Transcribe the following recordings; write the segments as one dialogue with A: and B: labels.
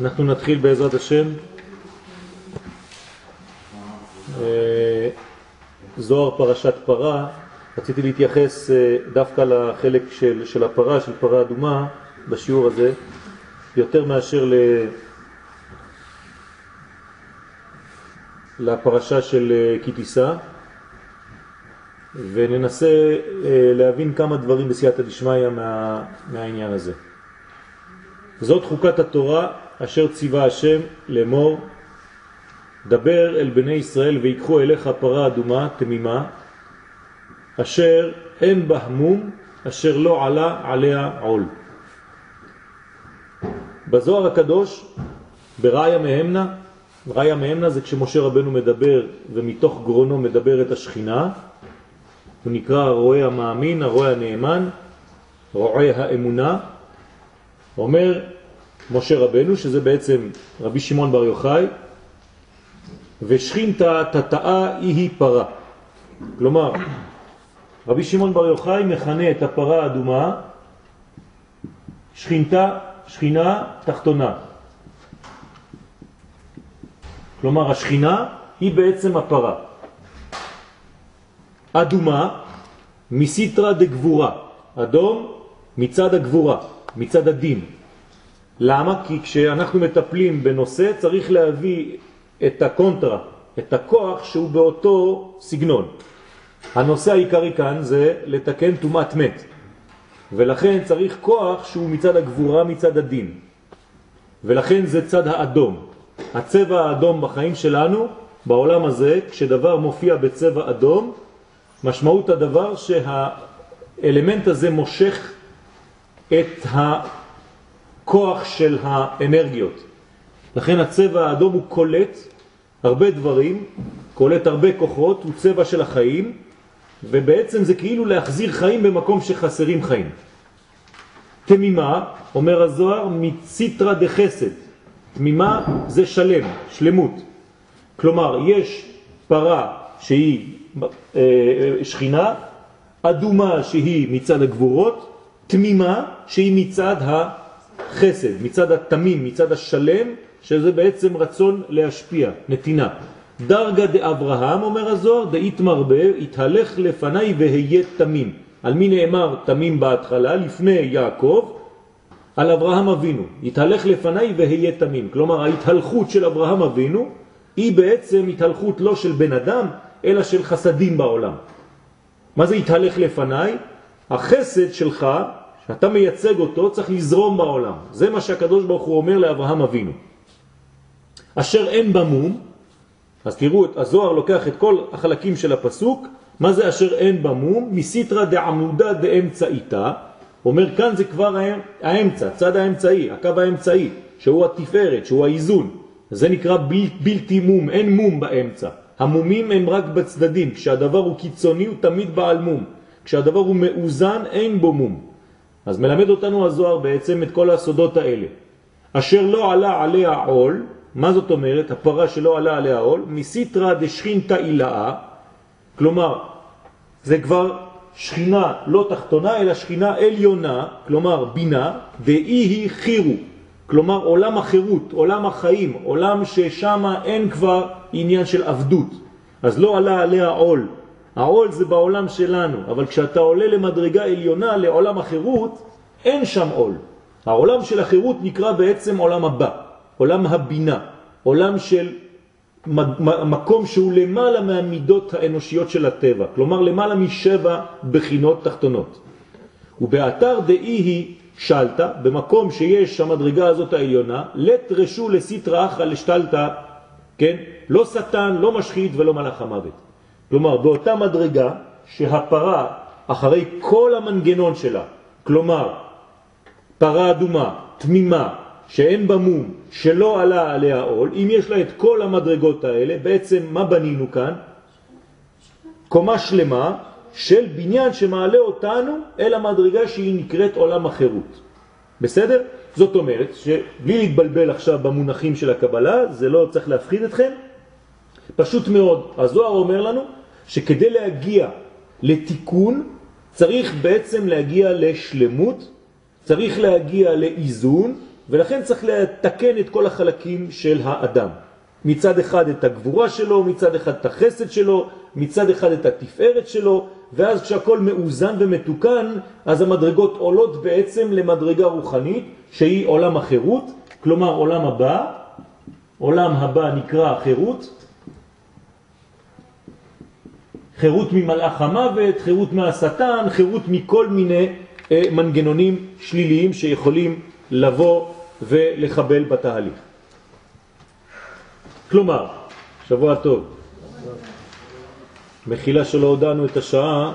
A: אנחנו נתחיל בעזרת השם. אה, זוהר פרשת פרה, רציתי להתייחס אה, דווקא לחלק של, של הפרה, של פרה אדומה, בשיעור הזה, יותר מאשר ל... לפרשה של אה, קיטיסה, וננסה להבין כמה דברים בסייעתא דשמיא מה, מהעניין הזה. זאת חוקת התורה אשר ציווה השם לאמור דבר אל בני ישראל ויקחו אליך פרה אדומה תמימה אשר אין בה המום אשר לא עלה עליה עול. בזוהר הקדוש בראיה מהמנה, ראיה מהמנה זה כשמשה רבנו מדבר ומתוך גרונו מדבר את השכינה, הוא נקרא הרואה המאמין, הרואה הנאמן, רואה האמונה, אומר משה רבנו, שזה בעצם רבי שמעון בר יוחאי, ושכינתה תתאה היא פרה. כלומר, רבי שמעון בר יוחאי מכנה את הפרה האדומה שכינתה, שכינה תחתונה. כלומר, השכינה היא בעצם הפרה. אדומה מסיטרה דגבורה, אדום מצד הגבורה, מצד הדין. למה? כי כשאנחנו מטפלים בנושא צריך להביא את הקונטרה, את הכוח שהוא באותו סגנון. הנושא העיקרי כאן זה לתקן תומת מת, ולכן צריך כוח שהוא מצד הגבורה, מצד הדין. ולכן זה צד האדום. הצבע האדום בחיים שלנו, בעולם הזה, כשדבר מופיע בצבע אדום, משמעות הדבר שהאלמנט הזה מושך את הכוח של האנרגיות. לכן הצבע האדום הוא קולט הרבה דברים, קולט הרבה כוחות, הוא צבע של החיים, ובעצם זה כאילו להחזיר חיים במקום שחסרים חיים. תמימה, אומר הזוהר, מציטרה דחסד. תמימה זה שלם, שלמות. כלומר, יש פרה שהיא אה, שכינה, אדומה שהיא מצד הגבורות, תמימה שהיא מצד החסד, מצד התמים, מצד השלם, שזה בעצם רצון להשפיע, נתינה. דרגה דאברהם, אומר הזוהר, דאית מרבה, התהלך לפניי והיה תמים. על מי נאמר תמים בהתחלה? לפני יעקב, על אברהם אבינו. התהלך לפניי והיה תמים. כלומר, ההתהלכות של אברהם אבינו היא בעצם התהלכות לא של בן אדם, אלא של חסדים בעולם. מה זה התהלך לפניי? החסד שלך, שאתה מייצג אותו, צריך לזרום בעולם. זה מה שהקדוש ברוך הוא אומר לאברהם אבינו. אשר אין במום, אז תראו, הזוהר לוקח את כל החלקים של הפסוק, מה זה אשר אין במום? מסיטרה דעמודה דאמצעיתה, אומר כאן זה כבר האמצע, צד האמצעי, הקו האמצעי, שהוא התפארת, שהוא האיזון. זה נקרא בל, בלתי מום, אין מום באמצע. המומים הם רק בצדדים, כשהדבר הוא קיצוני הוא תמיד בעל מום. כשהדבר הוא מאוזן אין בו מום. אז מלמד אותנו הזוהר בעצם את כל הסודות האלה. אשר לא עלה עליה עול, מה זאת אומרת? הפרה שלא עלה עליה עול, מסיטרה דשכינתא אילאה, כלומר, זה כבר שכינה לא תחתונה, אלא שכינה עליונה, כלומר בינה, ואי היא חירו, כלומר עולם החירות, עולם החיים, עולם ששם אין כבר עניין של עבדות. אז לא עלה עליה עול. העול זה בעולם שלנו, אבל כשאתה עולה למדרגה עליונה, לעולם החירות, אין שם עול. העולם של החירות נקרא בעצם עולם הבא. עולם הבינה, עולם של מקום שהוא למעלה מהמידות האנושיות של הטבע, כלומר למעלה משבע בחינות תחתונות. ובאתר דאי היא שלטה, במקום שיש המדרגה הזאת העליונה, לת רשו לסטרא אחא לשתלתא, כן? לא שטן, לא משחית ולא מלאך המוות. כלומר, באותה מדרגה שהפרה, אחרי כל המנגנון שלה, כלומר, פרה אדומה, תמימה, שאין בה מום, שלא עלה עליה עול, אם יש לה את כל המדרגות האלה, בעצם מה בנינו כאן? קומה שלמה של בניין שמעלה אותנו אל המדרגה שהיא נקראת עולם החירות. בסדר? זאת אומרת שבלי להתבלבל עכשיו במונחים של הקבלה, זה לא צריך להפחיד אתכם, פשוט מאוד. הזוהר אומר לנו שכדי להגיע לתיקון צריך בעצם להגיע לשלמות, צריך להגיע לאיזון, ולכן צריך לתקן את כל החלקים של האדם. מצד אחד את הגבורה שלו, מצד אחד את החסד שלו, מצד אחד את התפארת שלו, ואז כשהכל מאוזן ומתוקן, אז המדרגות עולות בעצם למדרגה רוחנית, שהיא עולם החירות, כלומר עולם הבא, עולם הבא נקרא חירות, חירות ממלאך המוות, חירות מהשטן, חירות מכל מיני אה, מנגנונים שליליים שיכולים לבוא ולחבל בתהליך. כלומר, שבוע טוב, מחילה שלא הודענו את השעה,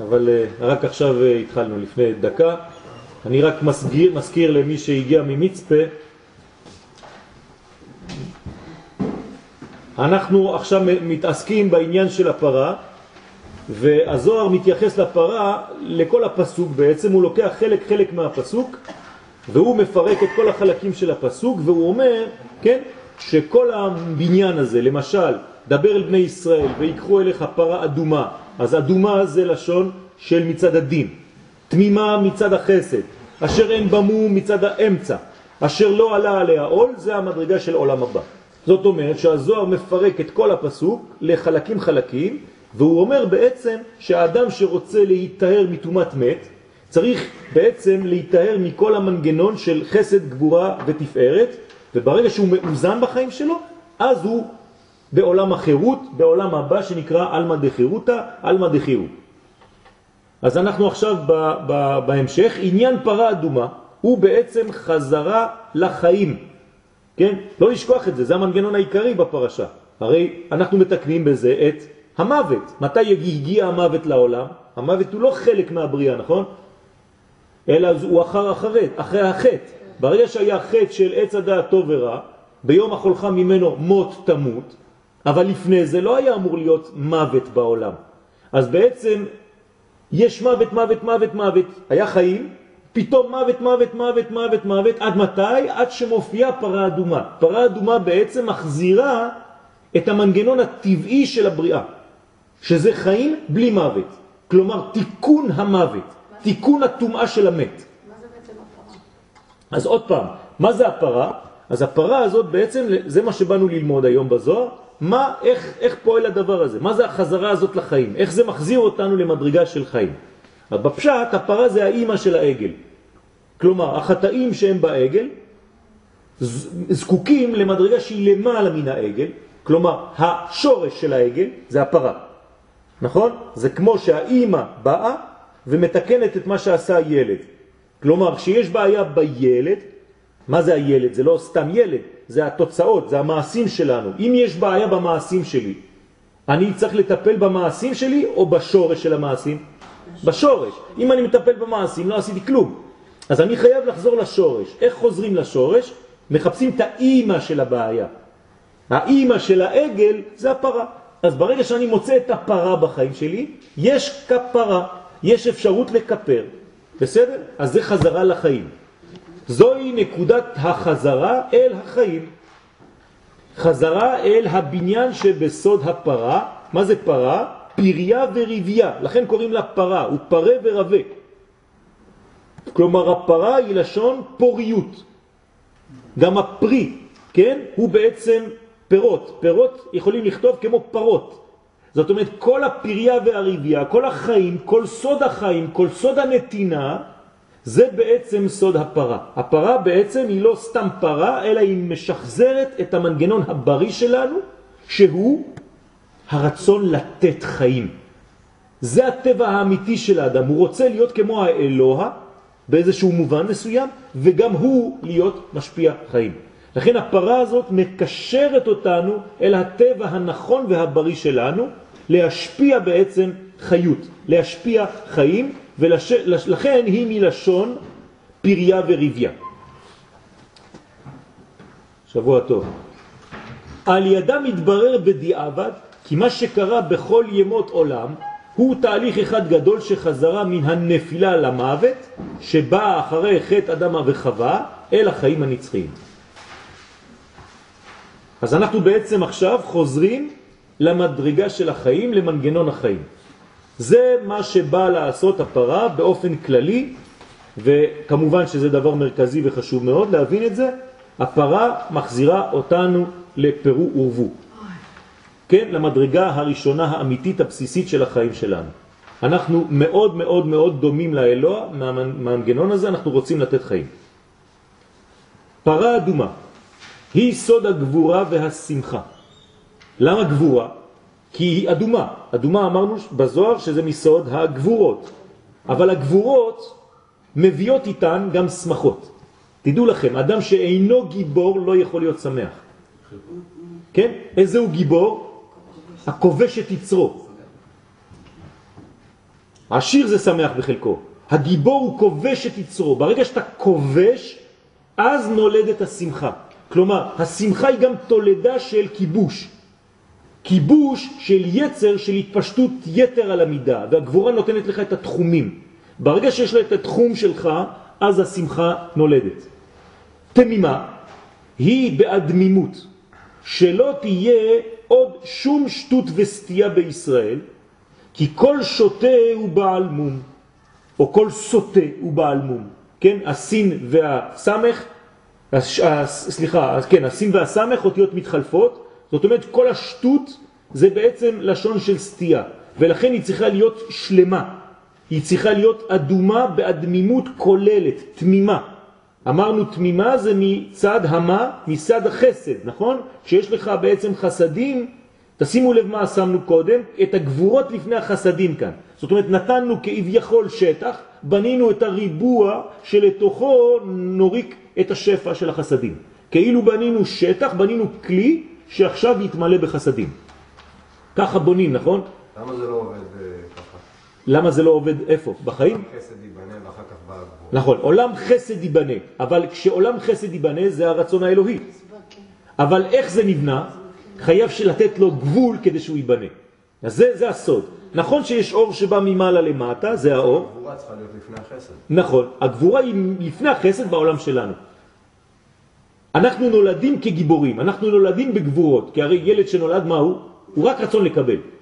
A: אבל אה, רק עכשיו אה, התחלנו, לפני דקה. אני רק מזכיר, מזכיר למי שהגיע ממצפה, אנחנו עכשיו מתעסקים בעניין של הפרה, והזוהר מתייחס לפרה לכל הפסוק בעצם, הוא לוקח חלק חלק מהפסוק והוא מפרק את כל החלקים של הפסוק והוא אומר, כן, שכל הבניין הזה, למשל, דבר אל בני ישראל ויקחו אליך פרה אדומה, אז אדומה זה לשון של מצד הדין, תמימה מצד החסד, אשר אין במו מצד האמצע, אשר לא עלה עליה עול, זה המדרגה של עולם הבא. זאת אומרת שהזוהר מפרק את כל הפסוק לחלקים חלקים, והוא אומר בעצם שהאדם שרוצה להיטהר מתומת מת, צריך בעצם להיטהר מכל המנגנון של חסד, גבורה ותפארת, וברגע שהוא מאוזן בחיים שלו, אז הוא בעולם החירות, בעולם הבא שנקרא אלמא דחירותה, אלמא דחירות. אז אנחנו עכשיו ב, ב, בהמשך, עניין פרה אדומה הוא בעצם חזרה לחיים. כן? לא לשכוח את זה, זה המנגנון העיקרי בפרשה. הרי אנחנו מתקנים בזה את המוות. מתי הגיע המוות לעולם? המוות הוא לא חלק מהבריאה, נכון? אלא הוא אחר אחרת, אחרי החטא. ברגע שהיה חטא של עץ הדעת טוב ורע, ביום החולך ממנו מות תמות, אבל לפני זה לא היה אמור להיות מוות בעולם. אז בעצם יש מוות, מוות, מוות, מוות. היה חיים, פתאום מוות, מוות, מוות, מוות, מוות, עד מתי? עד שמופיעה פרה אדומה. פרה אדומה בעצם מחזירה את המנגנון הטבעי של הבריאה, שזה חיים בלי מוות. כלומר, תיקון המוות, תיקון הטומאה של המת.
B: מה זה בעצם הפרה?
A: אז עוד פעם, מה זה הפרה? אז הפרה הזאת בעצם, זה מה שבאנו ללמוד היום בזוהר, מה, איך, איך פועל הדבר הזה? מה זה החזרה הזאת לחיים? איך זה מחזיר אותנו למדרגה של חיים? אז בפשט, הפרה זה האימא של העגל. כלומר, החטאים שהם בעגל זקוקים למדרגה שהיא למעלה מן העגל, כלומר, השורש של העגל זה הפרה. נכון? זה כמו שהאימא באה ומתקנת את מה שעשה הילד. כלומר, כשיש בעיה בילד, מה זה הילד? זה לא סתם ילד, זה התוצאות, זה המעשים שלנו. אם יש בעיה במעשים שלי, אני צריך לטפל במעשים שלי או בשורש של המעשים? בשורש. אם אני מטפל במעשים, לא עשיתי כלום. אז אני חייב לחזור לשורש. איך חוזרים לשורש? מחפשים את האימא של הבעיה. האימא של העגל זה הפרה. אז ברגע שאני מוצא את הפרה בחיים שלי, יש כפרה, יש אפשרות לקפר. בסדר? אז זה חזרה לחיים. זוהי נקודת החזרה אל החיים. חזרה אל הבניין שבסוד הפרה. מה זה פרה? פריה וריביה. לכן קוראים לה פרה, הוא פרה ורבה. כלומר הפרה היא לשון פוריות. גם הפרי, כן, הוא בעצם פירות. פירות יכולים לכתוב כמו פרות. זאת אומרת, כל הפריה והריביה, כל החיים, כל סוד החיים, כל סוד הנתינה, זה בעצם סוד הפרה. הפרה בעצם היא לא סתם פרה, אלא היא משחזרת את המנגנון הבריא שלנו, שהוא הרצון לתת חיים. זה הטבע האמיתי של האדם. הוא רוצה להיות כמו האלוה, באיזשהו מובן מסוים, וגם הוא להיות משפיע חיים. לכן הפרה הזאת מקשרת אותנו אל הטבע הנכון והבריא שלנו, להשפיע בעצם חיות, להשפיע חיים, ולכן היא מלשון פריה וריביה. שבוע טוב. על ידה מתברר בדיעבד כי מה שקרה בכל ימות עולם הוא תהליך אחד גדול שחזרה מן הנפילה למוות, שבא אחרי חטא אדמה וחווה אל החיים הנצחיים. אז אנחנו בעצם עכשיו חוזרים למדרגה של החיים, למנגנון החיים. זה מה שבא לעשות הפרה באופן כללי, וכמובן שזה דבר מרכזי וחשוב מאוד להבין את זה, הפרה מחזירה אותנו לפירו ורבו. כן, למדרגה הראשונה האמיתית הבסיסית של החיים שלנו. אנחנו מאוד מאוד מאוד דומים לאלוה, מהמנגנון הזה אנחנו רוצים לתת חיים. פרה אדומה היא סוד הגבורה והשמחה. למה גבורה? כי היא אדומה. אדומה אמרנו בזוהר שזה מסוד הגבורות. אבל הגבורות מביאות איתן גם שמחות. תדעו לכם, אדם שאינו גיבור לא יכול להיות שמח. כן? איזה הוא גיבור? הכובש את יצרו. עשיר זה שמח בחלקו. הגיבור הוא כובש את יצרו. ברגע שאתה כובש, אז נולדת השמחה. כלומר, השמחה היא גם תולדה של כיבוש. כיבוש של יצר של התפשטות יתר על המידה, והגבורה נותנת לך את התחומים. ברגע שיש לה את התחום שלך, אז השמחה נולדת. תמימה היא באדמימות, שלא תהיה עוד שום שטות וסטייה בישראל, כי כל שוטה הוא בעל מום, או כל סוטה הוא בעל מום, כן? הסין והסמך, סליחה, כן, הסין והסמך אותיות מתחלפות, זאת אומרת כל השטות זה בעצם לשון של סטייה, ולכן היא צריכה להיות שלמה, היא צריכה להיות אדומה באדמימות כוללת, תמימה. אמרנו תמימה זה מצד המה, מצד החסד, נכון? שיש לך בעצם חסדים, תשימו לב מה שמנו קודם, את הגבורות לפני החסדים כאן. זאת אומרת, נתנו כביכול שטח, בנינו את הריבוע שלתוכו נוריק את השפע של החסדים. כאילו בנינו שטח, בנינו כלי שעכשיו יתמלא בחסדים. ככה בונים, נכון?
B: למה זה לא עובד אה, ככה?
A: למה זה לא עובד איפה? בחיים?
B: חסד ייבנה ואחר כך בא הגבול.
A: נכון, עולם חסד ייבנה, אבל כשעולם חסד ייבנה זה הרצון האלוהי. אבל איך זה נבנה? חייב לתת לו גבול כדי שהוא ייבנה. אז זה, זה הסוד. נכון שיש אור שבא ממעלה למטה, זה האור.
B: הגבורה צריכה להיות לפני החסד.
A: נכון, הגבורה היא לפני החסד בעולם שלנו. אנחנו נולדים כגיבורים, אנחנו נולדים בגבורות, כי הרי ילד שנולד מה הוא? הוא רק רצון לקבל.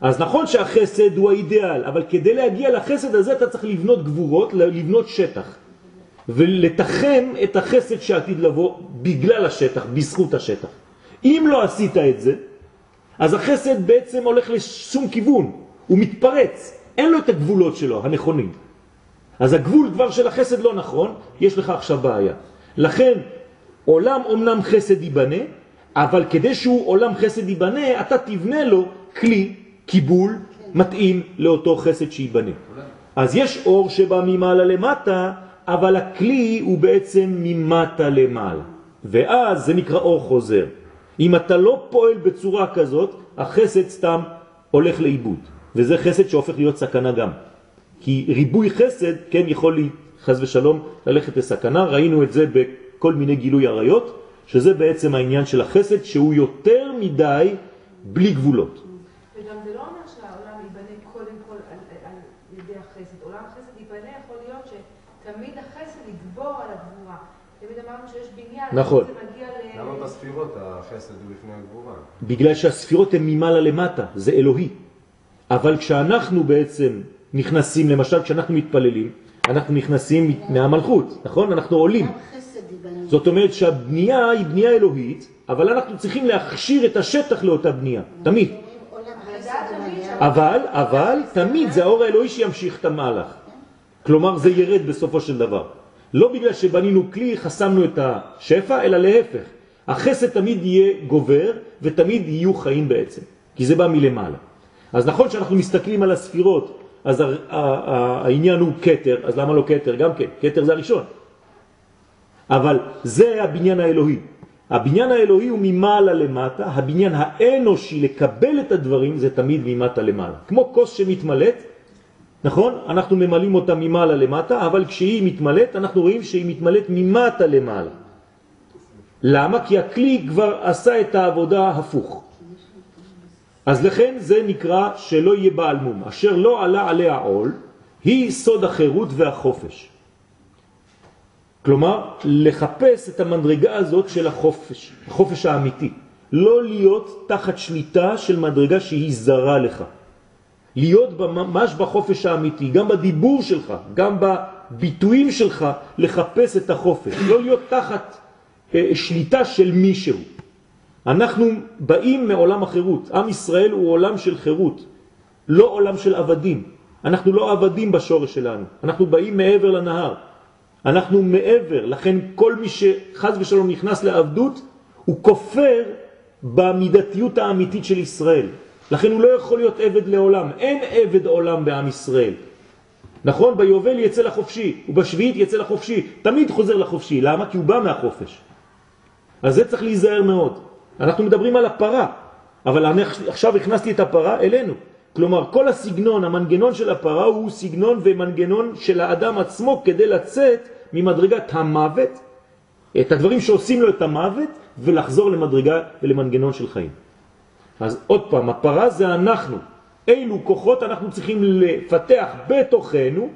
A: אז נכון שהחסד הוא האידאל, אבל כדי להגיע לחסד הזה אתה צריך לבנות גבורות, לבנות שטח. ולתחם את החסד שעתיד לבוא בגלל השטח, בזכות השטח. אם לא עשית את זה, אז החסד בעצם הולך לשום כיוון, הוא מתפרץ, אין לו את הגבולות שלו, הנכונים. אז הגבול כבר של החסד לא נכון, יש לך עכשיו בעיה. לכן, עולם אומנם חסד ייבנה, אבל כדי שהוא עולם חסד ייבנה, אתה תבנה לו כלי, קיבול, מתאים לאותו חסד שייבנה. אז יש אור שבא ממעלה למטה, אבל הכלי הוא בעצם ממטה למעלה. ואז זה נקרא אור חוזר. אם אתה לא פועל בצורה כזאת, החסד סתם הולך לאיבוד. וזה חסד שהופך להיות סכנה גם. כי ריבוי חסד, כן, יכול לי, חז ושלום, ללכת לסכנה. ראינו את זה בכל מיני גילוי עריות. שזה בעצם העניין של החסד, שהוא יותר מדי בלי גבולות.
C: וגם זה לא אומר שהעולם ייבנה קודם כל על, על ידי החסד. עולם החסד ייבנה יכול להיות שתמיד החסד יגבור על הגבורה. תמיד אמרנו שיש בניין,
A: נכון.
C: זה מגיע ל...
B: למה בספירות החסד הוא לפני הגבורה?
A: בגלל שהספירות הן ממעלה למטה, זה אלוהי. אבל כשאנחנו בעצם נכנסים, למשל כשאנחנו מתפללים, אנחנו נכנסים מהמלכות, נכון? אנחנו עולים. זאת אומרת שהבנייה היא בנייה אלוהית, אבל אנחנו צריכים להכשיר את השטח לאותה בנייה, תמיד. אבל, אבל, תמיד זה האור האלוהי שימשיך את המהלך. כלומר, זה ירד בסופו של דבר. לא בגלל שבנינו כלי, חסמנו את השפע, אלא להפך. החסד תמיד יהיה גובר, ותמיד יהיו חיים בעצם, כי זה בא מלמעלה. אז נכון שאנחנו מסתכלים על הספירות, אז העניין הוא קטר, אז למה לא קטר? גם כן, קטר זה הראשון. אבל זה הבניין האלוהי. הבניין האלוהי הוא ממעלה למטה, הבניין האנושי לקבל את הדברים זה תמיד ממטה למעלה. כמו כוס שמתמלאת, נכון? אנחנו ממלאים אותה ממעלה למטה, אבל כשהיא מתמלאת אנחנו רואים שהיא מתמלאת ממטה למעלה. למה? כי הכלי כבר עשה את העבודה הפוך. אז לכן זה נקרא שלא יהיה בעל מום. אשר לא עלה עליה עול, היא סוד החירות והחופש. כלומר, לחפש את המדרגה הזאת של החופש, החופש האמיתי. לא להיות תחת שליטה של מדרגה שהיא זרה לך. להיות ממש בחופש האמיתי, גם בדיבור שלך, גם הביטויים שלך לחפש את החופש, לא להיות תחת אה, שליטה של מישהו. אנחנו באים מעולם החירות. עם ישראל הוא עולם של חירות, לא עולם של עבדים. אנחנו לא עבדים בשורש שלנו, אנחנו באים מעבר לנהר. אנחנו מעבר, לכן כל מי שחז ושלום נכנס לעבדות, הוא כופר במידתיות האמיתית של ישראל. לכן הוא לא יכול להיות עבד לעולם. אין עבד עולם בעם ישראל. נכון? ביובל יצא לחופשי, ובשביעית יצא לחופשי. תמיד חוזר לחופשי. למה? כי הוא בא מהחופש. אז זה צריך להיזהר מאוד. אנחנו מדברים על הפרה, אבל אני עכשיו הכנסתי את הפרה אלינו. כלומר, כל הסגנון, המנגנון של הפרה הוא סגנון ומנגנון של האדם עצמו כדי לצאת ממדרגת המוות, את הדברים שעושים לו את המוות, ולחזור למדרגה ולמנגנון של חיים. אז עוד פעם, הפרה זה אנחנו. אילו כוחות אנחנו צריכים לפתח בתוכנו,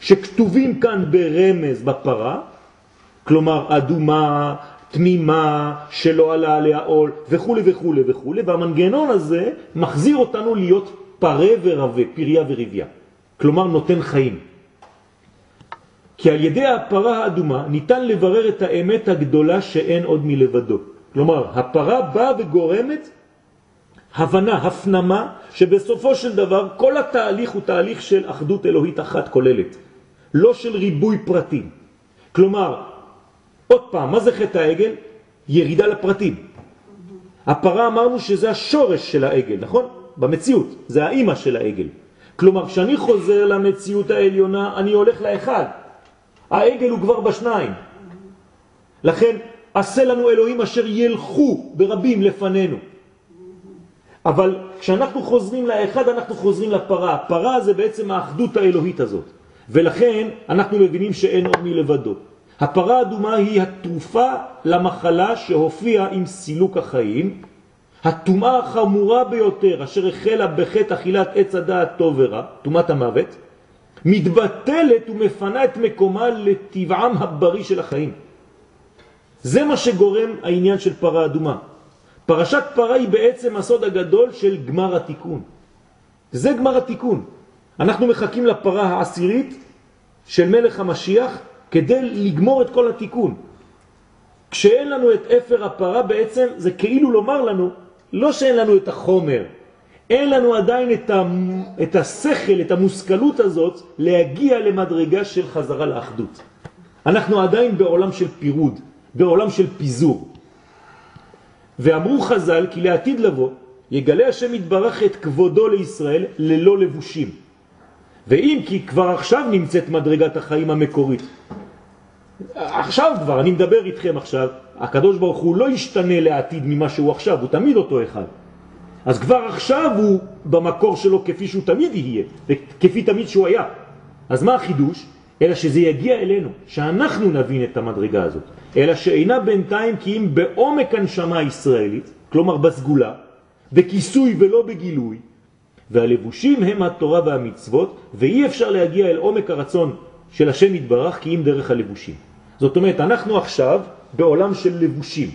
A: שכתובים כאן ברמז בפרה, כלומר אדומה, תמימה, שלא עלה עליה עול וכו' וכו' וכו', והמנגנון הזה מחזיר אותנו להיות פרה ורבה, פריה וריביה, כלומר נותן חיים. כי על ידי הפרה האדומה ניתן לברר את האמת הגדולה שאין עוד מלבדו. כלומר, הפרה באה וגורמת הבנה, הפנמה, שבסופו של דבר כל התהליך הוא תהליך של אחדות אלוהית אחת כוללת, לא של ריבוי פרטים. כלומר, עוד פעם, מה זה חטא העגל? ירידה לפרטים. הפרה אמרנו שזה השורש של העגל, נכון? במציאות, זה האימא של העגל. כלומר, כשאני חוזר למציאות העליונה, אני הולך לאחד. העגל הוא כבר בשניים. לכן, עשה לנו אלוהים אשר ילכו ברבים לפנינו. אבל כשאנחנו חוזרים לאחד, אנחנו חוזרים לפרה. הפרה זה בעצם האחדות האלוהית הזאת. ולכן אנחנו מבינים שאין עוד מלבדו. הפרה האדומה היא התרופה למחלה שהופיעה עם סילוק החיים, הטומאה החמורה ביותר אשר החלה בחטא אכילת עץ הדעת טוב ורע, טומאת המוות, מתבטלת ומפנה את מקומה לטבעם הבריא של החיים. זה מה שגורם העניין של פרה אדומה. פרשת פרה היא בעצם הסוד הגדול של גמר התיקון. זה גמר התיקון. אנחנו מחכים לפרה העשירית של מלך המשיח כדי לגמור את כל התיקון. כשאין לנו את אפר הפרה בעצם זה כאילו לומר לנו, לא שאין לנו את החומר, אין לנו עדיין את, ה, את השכל, את המושכלות הזאת, להגיע למדרגה של חזרה לאחדות. אנחנו עדיין בעולם של פירוד, בעולם של פיזור. ואמרו חז"ל כי לעתיד לבוא יגלה השם יתברך את כבודו לישראל ללא לבושים. ואם כי כבר עכשיו נמצאת מדרגת החיים המקורית. עכשיו כבר, אני מדבר איתכם עכשיו, הקדוש ברוך הוא לא ישתנה לעתיד ממה שהוא עכשיו, הוא תמיד אותו אחד. אז כבר עכשיו הוא במקור שלו כפי שהוא תמיד יהיה, וכפי תמיד שהוא היה. אז מה החידוש? אלא שזה יגיע אלינו, שאנחנו נבין את המדרגה הזאת. אלא שאינה בינתיים כי אם בעומק הנשמה הישראלית, כלומר בסגולה, בכיסוי ולא בגילוי, והלבושים הם התורה והמצוות, ואי אפשר להגיע אל עומק הרצון של השם יתברך כי אם דרך הלבושים. זאת אומרת, אנחנו עכשיו בעולם של לבושים.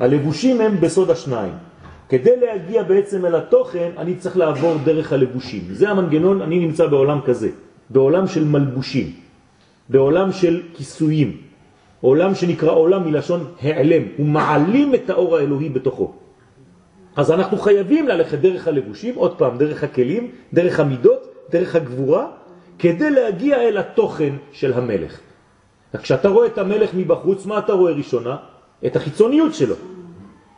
A: הלבושים הם בסוד השניים. כדי להגיע בעצם אל התוכן, אני צריך לעבור דרך הלבושים. זה המנגנון, אני נמצא בעולם כזה, בעולם של מלבושים, בעולם של כיסויים, עולם שנקרא עולם מלשון העלם, הוא מעלים את האור האלוהי בתוכו. אז אנחנו חייבים ללכת דרך הלבושים, עוד פעם, דרך הכלים, דרך המידות, דרך הגבורה, כדי להגיע אל התוכן של המלך. כשאתה רואה את המלך מבחוץ, מה אתה רואה ראשונה? את החיצוניות שלו.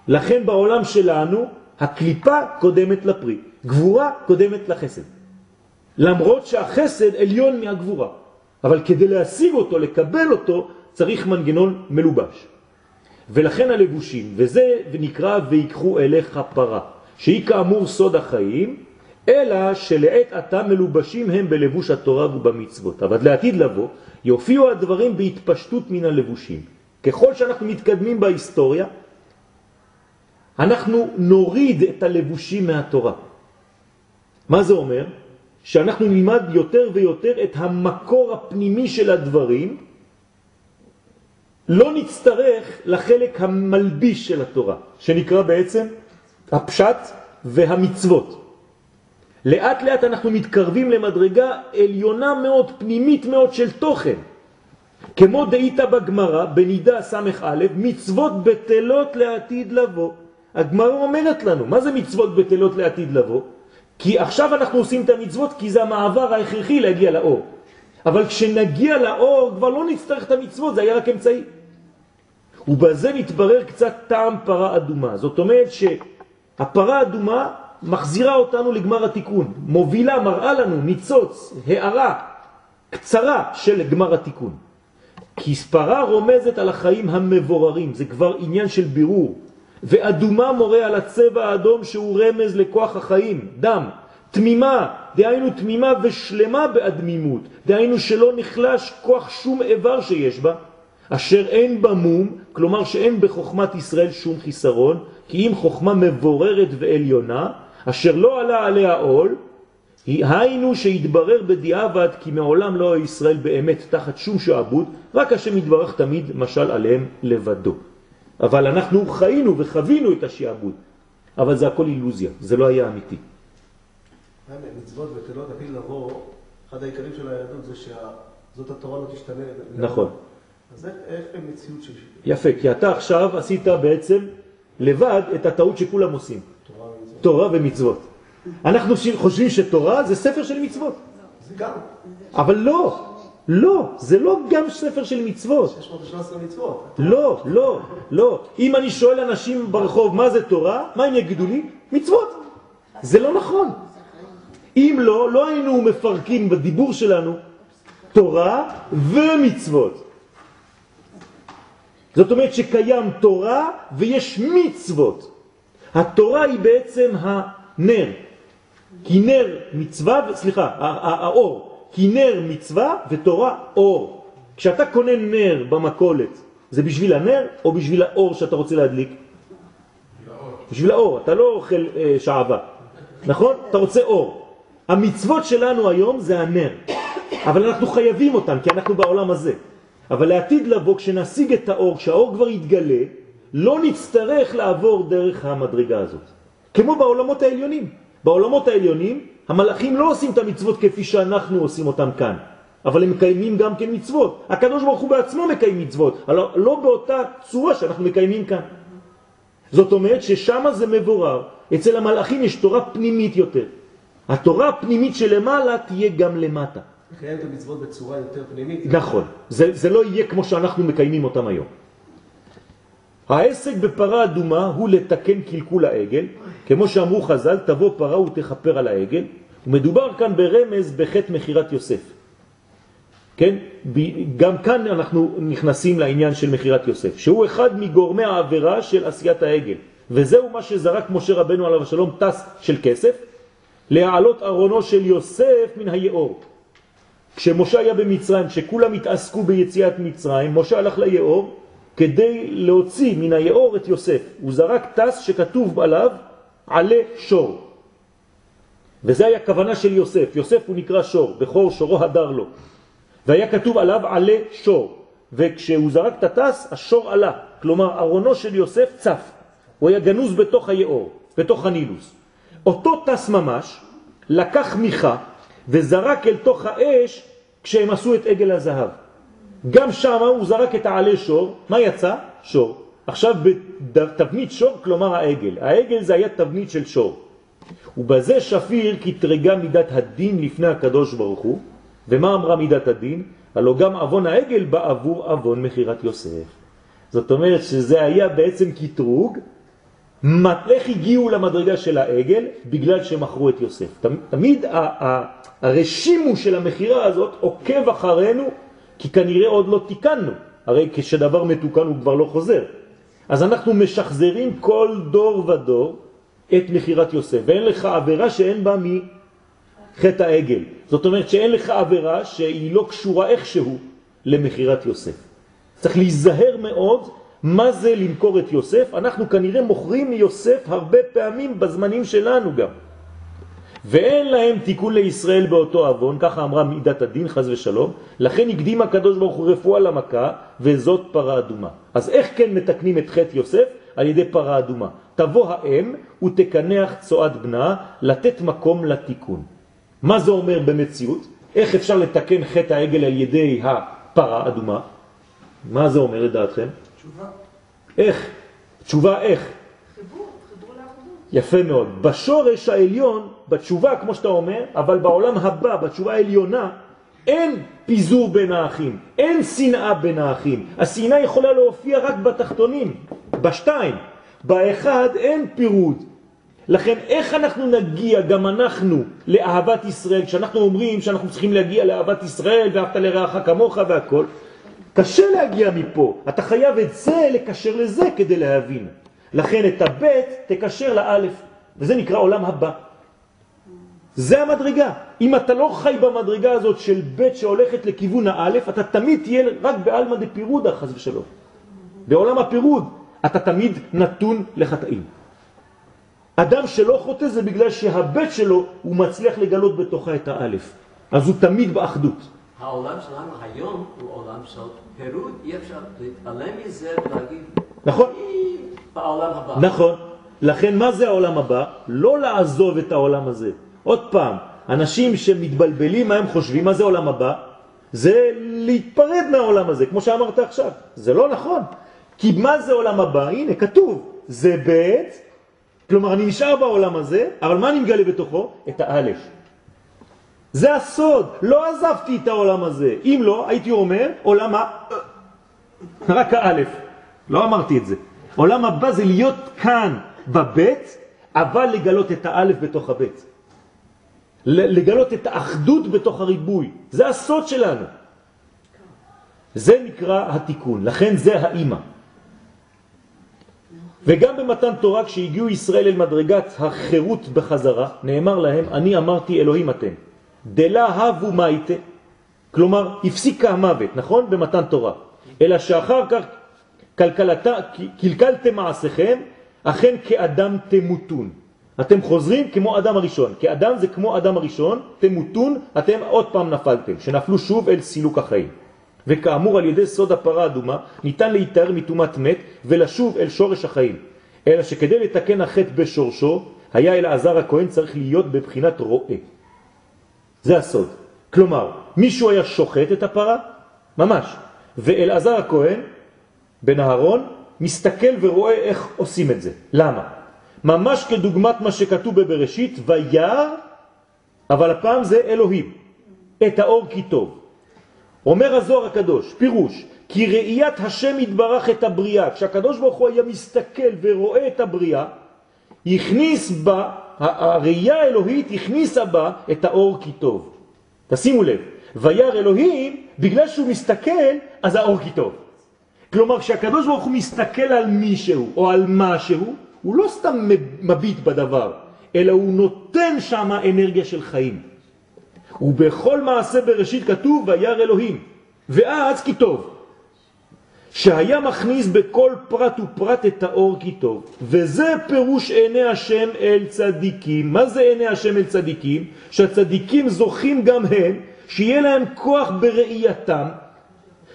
A: לכן בעולם שלנו הקליפה קודמת לפרי, גבורה קודמת לחסד. למרות שהחסד עליון מהגבורה, אבל כדי להשיג אותו, לקבל אותו, צריך מנגנון מלובש. ולכן הלבושים, וזה נקרא ויקחו אליך פרה, שהיא כאמור סוד החיים, אלא שלעת עתה מלובשים הם בלבוש התורה ובמצוות. אבל לעתיד לבוא, יופיעו הדברים בהתפשטות מן הלבושים. ככל שאנחנו מתקדמים בהיסטוריה, אנחנו נוריד את הלבושים מהתורה. מה זה אומר? שאנחנו נלמד יותר ויותר את המקור הפנימי של הדברים, לא נצטרך לחלק המלביש של התורה, שנקרא בעצם הפשט והמצוות. לאט לאט אנחנו מתקרבים למדרגה עליונה מאוד, פנימית מאוד של תוכן. כמו דאיתה בגמרא, בנידה ס"א, מצוות בטלות לעתיד לבוא. הגמרא אומרת לנו, מה זה מצוות בטלות לעתיד לבוא? כי עכשיו אנחנו עושים את המצוות כי זה המעבר ההכרחי להגיע לאור. אבל כשנגיע לאור כבר לא נצטרך את המצוות, זה היה רק אמצעי. ובזה מתברר קצת טעם פרה אדומה. זאת אומרת שהפרה האדומה מחזירה אותנו לגמר התיקון, מובילה, מראה לנו ניצוץ, הערה קצרה של גמר התיקון. כי ספרה רומזת על החיים המבוררים, זה כבר עניין של בירור. ואדומה מורה על הצבע האדום שהוא רמז לכוח החיים, דם. תמימה, דהיינו תמימה ושלמה באדמימות, דהיינו שלא נחלש כוח שום איבר שיש בה, אשר אין בה מום, כלומר שאין בחוכמת ישראל שום חיסרון, כי אם חוכמה מבוררת ועליונה, אשר לא עלה עליה עול, היינו שהתברר בדיעבד כי מעולם לא ישראל באמת תחת שום שעבוד, רק השם יתברך תמיד משל עליהם לבדו. אבל אנחנו חיינו וחווינו את השעבוד, אבל זה הכל אילוזיה, זה לא היה אמיתי.
D: מצוות ותלות עתיד לבוא, אחד העיקרים של היהדות זה שזאת התורה לא תשתנה.
A: נכון.
D: אז איך מציאות של...
A: יפה, כי אתה עכשיו עשית בעצם לבד את הטעות שכולם עושים. תורה ומצוות. אנחנו חושבים שתורה זה ספר של מצוות.
D: זה גם.
A: אבל לא, לא, זה לא גם ספר של מצוות.
D: 613 מצוות.
A: לא, לא, לא. אם אני שואל אנשים ברחוב מה זה תורה, מה הם יגידו לי? מצוות. זה לא נכון. אם לא, לא היינו מפרקים בדיבור שלנו תורה ומצוות. זאת אומרת שקיים תורה ויש מצוות. התורה היא בעצם הנר, כי נר מצווה, סליחה, האור, כי נר מצווה ותורה אור. כשאתה קונה נר במקולת, זה בשביל הנר או בשביל האור שאתה רוצה להדליק? בשביל האור, אתה לא אוכל אה, שעבה, נכון? אתה רוצה אור. המצוות שלנו היום זה הנר, אבל אנחנו חייבים אותן כי אנחנו בעולם הזה. אבל לעתיד לבוא, כשנשיג את האור, כשהאור כבר יתגלה, לא נצטרך לעבור דרך המדרגה הזאת. כמו בעולמות העליונים. בעולמות העליונים המלאכים לא עושים את המצוות כפי שאנחנו עושים אותם כאן, אבל הם מקיימים גם כן מצוות. הקדוש ברוך הוא בעצמו מקיים מצוות, אבל לא באותה צורה שאנחנו מקיימים כאן. זאת אומרת ששם זה מבורר. אצל המלאכים יש תורה פנימית יותר. התורה הפנימית שלמעלה תהיה גם למטה.
D: לקיים את המצוות בצורה יותר פנימית.
A: נכון, זה, זה לא יהיה כמו שאנחנו מקיימים אותם היום. העסק בפרה אדומה הוא לתקן קלקול העגל, כמו שאמרו חז"ל, תבוא פרה ותחפר על העגל, ומדובר כאן ברמז בחטא מחירת יוסף. כן? גם כאן אנחנו נכנסים לעניין של מחירת יוסף, שהוא אחד מגורמי העבירה של עשיית העגל, וזהו מה שזרק משה רבנו עליו השלום טס של כסף, להעלות ארונו של יוסף מן היאור. כשמשה היה במצרים, כשכולם התעסקו ביציאת מצרים, משה הלך ליאור כדי להוציא מן היאור את יוסף. הוא זרק טס שכתוב עליו עלה שור. וזה היה כוונה של יוסף. יוסף הוא נקרא שור, בכור שורו הדר לו. והיה כתוב עליו עלה שור. וכשהוא זרק את הטס, השור עלה. כלומר, ארונו של יוסף צף. הוא היה גנוז בתוך היאור, בתוך הנילוס. אותו טס ממש לקח מיכה וזרק אל תוך האש כשהם עשו את עגל הזהב. גם שם הוא זרק את העלה שור, מה יצא? שור. עכשיו בתבנית שור, כלומר העגל. העגל זה היה תבנית של שור. ובזה שפיר כתרגה מידת הדין לפני הקדוש ברוך הוא. ומה אמרה מידת הדין? הלא גם אבון העגל בא עבור אבון מחירת יוסף. זאת אומרת שזה היה בעצם קטרוג איך הגיעו למדרגה של העגל? בגלל שמכרו את יוסף. תמיד הרשימו של המחירה הזאת עוקב אחרינו, כי כנראה עוד לא תיקנו. הרי כשדבר מתוקן הוא כבר לא חוזר. אז אנחנו משחזרים כל דור ודור את מחירת יוסף, ואין לך עבירה שאין בה מחטא העגל. זאת אומרת שאין לך עבירה שהיא לא קשורה איכשהו למחירת יוסף. צריך להיזהר מאוד מה זה למכור את יוסף? אנחנו כנראה מוכרים מיוסף הרבה פעמים בזמנים שלנו גם. ואין להם תיקון לישראל באותו אבון, ככה אמרה מידת הדין, חז ושלום, לכן הקדים הקדוש ברוך הוא רפואה למכה, וזאת פרה אדומה. אז איך כן מתקנים את חטא יוסף? על ידי פרה אדומה. תבוא האם ותקנח צועד בנה, לתת מקום לתיקון. מה זה אומר במציאות? איך אפשר לתקן חטא העגל על ידי הפרה אדומה? מה זה אומר לדעתכם?
E: תשובה.
A: איך? תשובה איך? יפה מאוד. בשורש העליון, בתשובה, כמו שאתה אומר, אבל בעולם הבא, בתשובה העליונה, אין פיזור בין האחים, אין שנאה בין האחים. השנאה יכולה להופיע רק בתחתונים, בשתיים. באחד אין פירוד. לכן איך אנחנו נגיע, גם אנחנו, לאהבת ישראל, כשאנחנו אומרים שאנחנו צריכים להגיע לאהבת ישראל, ואהבת לרעך כמוך והכל, קשה להגיע מפה. אתה חייב את זה לקשר לזה כדי להבין. לכן את הבית תקשר לאלף, וזה נקרא עולם הבא. זה המדרגה. אם אתה לא חי במדרגה הזאת של בית שהולכת לכיוון האלף, אתה תמיד תהיה רק בעלמא דפירודה, חס ושלום. בעולם הפירוד אתה תמיד נתון לחטאים. אדם שלא חוטא זה בגלל שהבית שלו הוא מצליח לגלות בתוכה את האלף. אז הוא תמיד באחדות.
E: העולם שלנו היום הוא עולם של פירוד, אי אפשר להתעלם מזה ולהגיד,
A: נכון?
E: "אי, בעולם הבא.
A: נכון. לכן מה זה העולם הבא? לא לעזוב את העולם הזה. עוד פעם, אנשים שמתבלבלים מה הם חושבים, מה זה עולם הבא? זה להתפרד מהעולם הזה, כמו שאמרת עכשיו. זה לא נכון. כי מה זה עולם הבא? הנה, כתוב, זה בית, כלומר אני נשאר בעולם הזה, אבל מה אני מגלה בתוכו? את האלף. זה הסוד, לא עזבתי את העולם הזה. אם לא, הייתי אומר, עולם ה... רק האלף. לא אמרתי את זה. עולם הבא זה להיות כאן בבית, אבל לגלות את האלף בתוך הבית. לגלות את האחדות בתוך הריבוי. זה הסוד שלנו. זה נקרא התיקון, לכן זה האימא. וגם במתן תורה, כשהגיעו ישראל אל מדרגת החירות בחזרה, נאמר להם, אני אמרתי אלוהים אתם. דלה הבו מייטה, כלומר, הפסיק המוות, נכון? במתן תורה. אלא שאחר כך קלקלתם מעשיכם, אכן כאדם תמותון. אתם חוזרים כמו אדם הראשון. כאדם זה כמו אדם הראשון, תמותון, אתם עוד פעם נפלתם, שנפלו שוב אל סילוק החיים. וכאמור על ידי סוד הפרה האדומה ניתן להתאר מתומת מת ולשוב אל שורש החיים. אלא שכדי לתקן החטא בשורשו, היה אלעזר הכהן צריך להיות בבחינת רואה. זה הסוד. כלומר, מישהו היה שוחט את הפרה, ממש, ואלעזר הכהן, בן אהרון, מסתכל ורואה איך עושים את זה. למה? ממש כדוגמת מה שכתוב בבראשית, וירא, אבל הפעם זה אלוהים, את האור כי טוב. אומר הזוהר הקדוש, פירוש, כי ראיית השם יתברך את הבריאה, כשהקדוש ברוך הוא היה מסתכל ורואה את הבריאה, הכניס בה, הראייה האלוהית הכניסה בה את האור כי טוב. תשימו לב, וירא אלוהים, בגלל שהוא מסתכל, אז האור כי טוב. כלומר, כשהקדוש ברוך הוא מסתכל על מישהו או על משהו, הוא לא סתם מביט בדבר, אלא הוא נותן שם אנרגיה של חיים. ובכל מעשה בראשית כתוב וירא אלוהים, ואז כי טוב. שהיה מכניס בכל פרט ופרט את האור כי טוב. וזה פירוש עיני השם אל צדיקים. מה זה עיני השם אל צדיקים? שהצדיקים זוכים גם הם, שיהיה להם כוח בראייתם,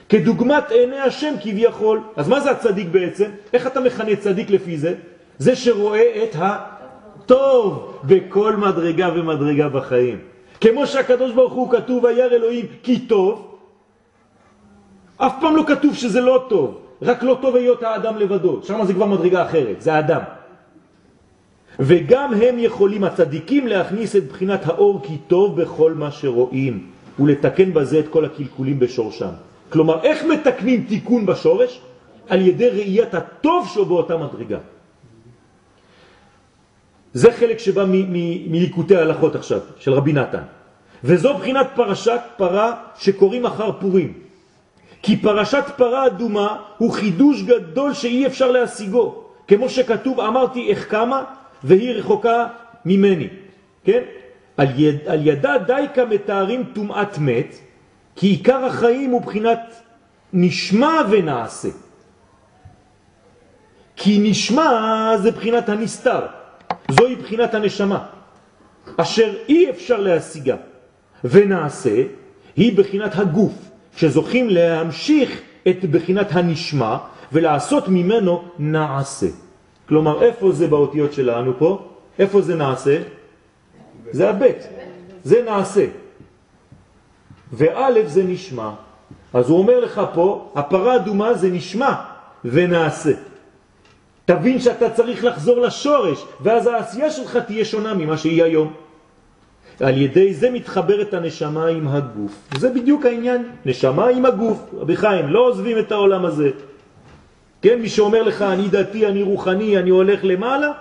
A: כדוגמת עיני השם כביכול. אז מה זה הצדיק בעצם? איך אתה מכנה צדיק לפי זה? זה שרואה את הטוב בכל מדרגה ומדרגה בחיים. כמו שהקדוש ברוך הוא כתוב וירא אלוהים כי טוב, אף פעם לא כתוב שזה לא טוב, רק לא טוב היות האדם לבדו, שם זה כבר מדרגה אחרת, זה האדם. וגם הם יכולים, הצדיקים, להכניס את בחינת האור כי טוב בכל מה שרואים, ולתקן בזה את כל הקלקולים בשורשם. כלומר, איך מתקנים תיקון בשורש? על ידי ראיית הטוב שהוא באותה מדרגה. זה חלק שבא מליקוטי ההלכות עכשיו, של רבי נתן. וזו בחינת פרשת פרה שקוראים אחר פורים. כי פרשת פרה אדומה הוא חידוש גדול שאי אפשר להשיגו. כמו שכתוב, אמרתי איך כמה והיא רחוקה ממני. כן? על, יד, על ידה דייקה מתארים טומאת מת, כי עיקר החיים הוא בחינת נשמע ונעשה. כי נשמע זה בחינת הנסתר. זוהי בחינת הנשמה, אשר אי אפשר להשיגה, ונעשה היא בחינת הגוף, שזוכים להמשיך את בחינת הנשמה ולעשות ממנו נעשה. כלומר, איפה זה באותיות שלנו פה? איפה זה נעשה? זה הבית. זה נעשה. וא' זה נשמע. אז הוא אומר לך פה, הפרה אדומה זה נשמע ונעשה. תבין שאתה צריך לחזור לשורש, ואז העשייה שלך תהיה שונה ממה שהיא היום. על ידי זה מתחברת הנשמה עם הגוף. זה בדיוק העניין, נשמה עם הגוף. רבי חיים, לא עוזבים את העולם הזה. כן, מי שאומר לך, אני דתי, אני רוחני, אני הולך למעלה,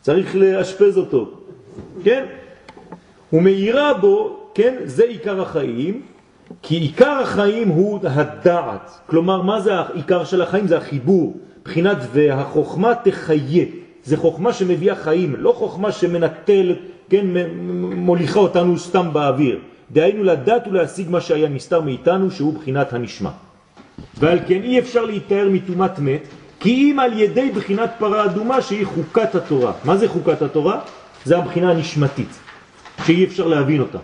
A: צריך לאשפז אותו. כן? הוא מאירה בו, כן, זה עיקר החיים, כי עיקר החיים הוא הדעת. כלומר, מה זה העיקר של החיים? זה החיבור. בחינת והחוכמה תחיה. זה חוכמה שמביאה חיים, לא חוכמה שמנטלת, כן, מוליכה אותנו סתם באוויר. דהיינו לדעת ולהשיג מה שהיה נסתר מאיתנו, שהוא בחינת הנשמע. ועל כן אי אפשר להתאר מתומת מת, כי אם על ידי בחינת פרה אדומה שהיא חוקת התורה. מה זה חוקת התורה? זה הבחינה הנשמתית, שאי אפשר להבין אותה.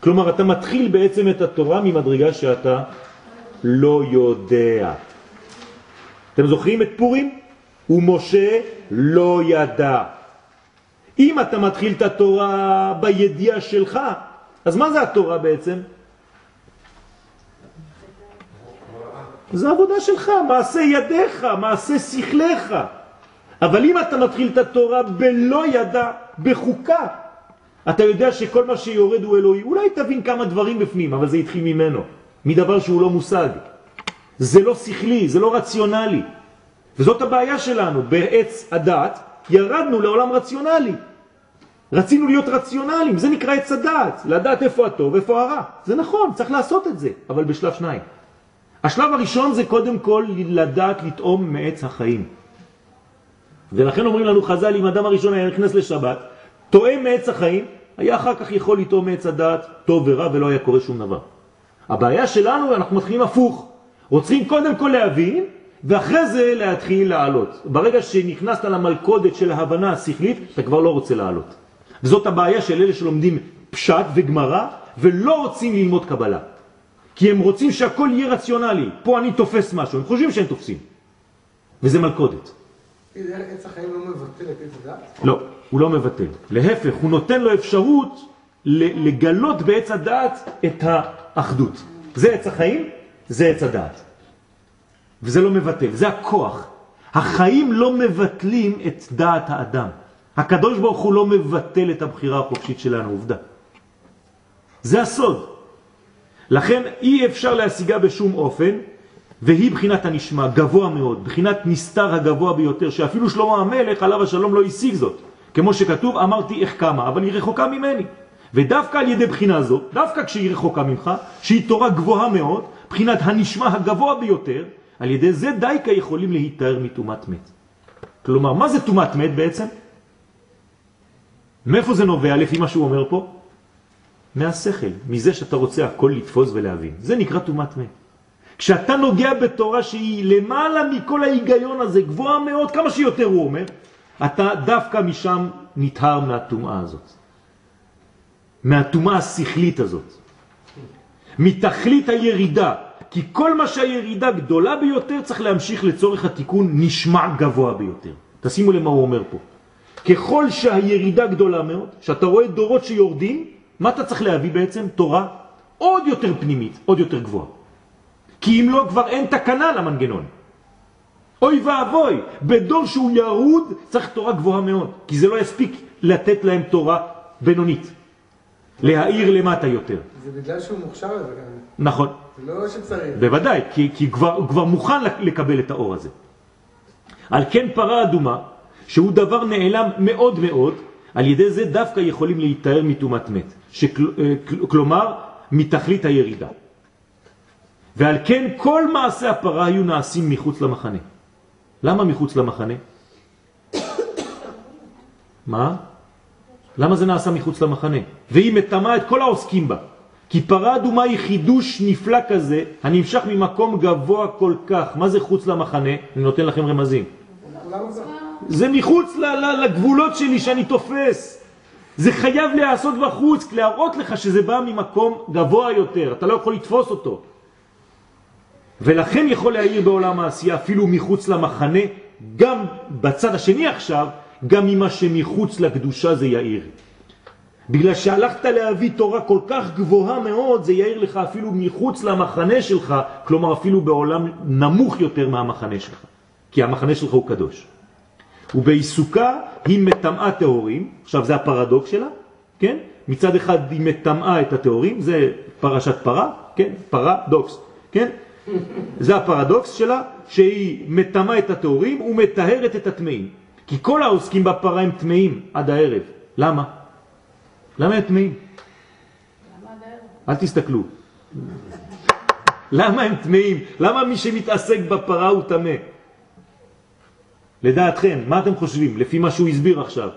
A: כלומר, אתה מתחיל בעצם את התורה ממדרגה שאתה לא יודע. אתם זוכרים את פורים? ומשה לא ידע. אם אתה מתחיל את התורה בידיעה שלך, אז מה זה התורה בעצם? זה עבודה שלך, מעשה ידיך, מעשה שכלך. אבל אם אתה מתחיל את התורה בלא ידע, בחוקה, אתה יודע שכל מה שיורד הוא אלוהי. אולי תבין כמה דברים בפנים, אבל זה התחיל ממנו, מדבר שהוא לא מושג. זה לא שכלי, זה לא רציונלי. וזאת הבעיה שלנו. בעץ הדת ירדנו לעולם רציונלי. רצינו להיות רציונליים, זה נקרא עץ הדעת, לדעת איפה הטוב ואיפה הרע. זה נכון, צריך לעשות את זה, אבל בשלב שניים. השלב הראשון זה קודם כל לדעת לטעום מעץ החיים. ולכן אומרים לנו חז"ל, אם אדם הראשון היה נכנס לשבת, טועם מעץ החיים, היה אחר כך יכול לטעום מעץ הדעת טוב ורע ולא היה קורה שום דבר. הבעיה שלנו, אנחנו מתחילים הפוך. רוצים קודם כל להבין, ואחרי זה להתחיל לעלות. ברגע שנכנסת למלכודת של ההבנה השכלית, אתה כבר לא רוצה לעלות. וזאת הבעיה של אלה שלומדים פשט וגמרה, ולא רוצים ללמוד קבלה. כי הם רוצים שהכל יהיה רציונלי. פה אני תופס משהו, הם חושבים שהם תופסים. וזה מלכודת.
F: עץ החיים לא מבטל את עץ הדעת?
A: לא, הוא לא מבטל. להפך, הוא נותן לו אפשרות לגלות בעץ הדעת את האחדות. זה עץ החיים, זה עץ הדעת. וזה לא מבטל, זה הכוח. החיים לא מבטלים את דעת האדם. הקדוש ברוך הוא לא מבטל את הבחירה החופשית שלנו, עובדה. זה הסוד. לכן אי אפשר להשיגה בשום אופן, והיא בחינת הנשמע, גבוה מאוד, בחינת נסתר הגבוה ביותר, שאפילו שלמה המלך עליו השלום לא השיג זאת. כמו שכתוב, אמרתי איך כמה, אבל היא רחוקה ממני. ודווקא על ידי בחינה זו, דווקא כשהיא רחוקה ממך, שהיא תורה גבוהה מאוד, בחינת הנשמע הגבוה ביותר, על ידי זה דייקה יכולים להתאר מתומת מת. כלומר, מה זה תומת מת בעצם? מאיפה זה נובע לפי מה שהוא אומר פה? מהשכל, מזה שאתה רוצה הכל לתפוס ולהבין. זה נקרא תומת מת. כשאתה נוגע בתורה שהיא למעלה מכל ההיגיון הזה, גבוהה מאוד, כמה שיותר הוא אומר, אתה דווקא משם נטהר מהתומעה הזאת. מהתומעה השכלית הזאת. מתכלית הירידה. כי כל מה שהירידה גדולה ביותר צריך להמשיך לצורך התיקון נשמע גבוה ביותר. תשימו למה הוא אומר פה. ככל שהירידה גדולה מאוד, שאתה רואה דורות שיורדים, מה אתה צריך להביא בעצם? תורה עוד יותר פנימית, עוד יותר גבוהה. כי אם לא, כבר אין תקנה למנגנון. אוי ואבוי, בדור שהוא ירוד צריך תורה גבוהה מאוד, כי זה לא יספיק לתת להם תורה בינונית. להעיר למטה יותר.
F: זה בגלל שהוא מוכשר לזה גם.
A: נכון.
F: זה לא שצריך.
A: בוודאי, כי, כי כבר, הוא כבר מוכן לקבל את האור הזה. על כן פרה אדומה, שהוא דבר נעלם מאוד מאוד, על ידי זה דווקא יכולים להתאר מתומת מת, שכל, אה, כלומר מתכלית הירידה. ועל כן כל מעשי הפרה היו נעשים מחוץ למחנה. למה מחוץ למחנה? מה? למה זה נעשה מחוץ למחנה? והיא מטמאה את כל העוסקים בה. כי פרה אדומה היא חידוש נפלא כזה, הנמשך ממקום גבוה כל כך. מה זה חוץ למחנה? אני נותן לכם רמזים. זה מחוץ לגבולות שלי שאני תופס. זה חייב להיעשות בחוץ, להראות לך שזה בא ממקום גבוה יותר, אתה לא יכול לתפוס אותו. ולכן יכול להעיר בעולם העשייה אפילו מחוץ למחנה, גם בצד השני עכשיו, גם ממה שמחוץ לקדושה זה יאיר. בגלל שהלכת להביא תורה כל כך גבוהה מאוד, זה יאיר לך אפילו מחוץ למחנה שלך, כלומר אפילו בעולם נמוך יותר מהמחנה שלך, כי המחנה שלך הוא קדוש. ובעיסוקה היא מטמאה טהורים, עכשיו זה הפרדוקס שלה, כן? מצד אחד היא מטמאה את הטהורים, זה פרשת פרה, כן? פרדוקס, כן? זה הפרדוקס שלה, שהיא מטמאה את הטהורים ומטהרת את הטמאים. כי כל העוסקים בפרה הם טמאים עד הערב. למה? למה הם טמאים? אל תסתכלו. למה הם טמאים? למה מי שמתעסק בפרה הוא טמא? לדעתכם, מה אתם חושבים, לפי מה שהוא הסביר עכשיו?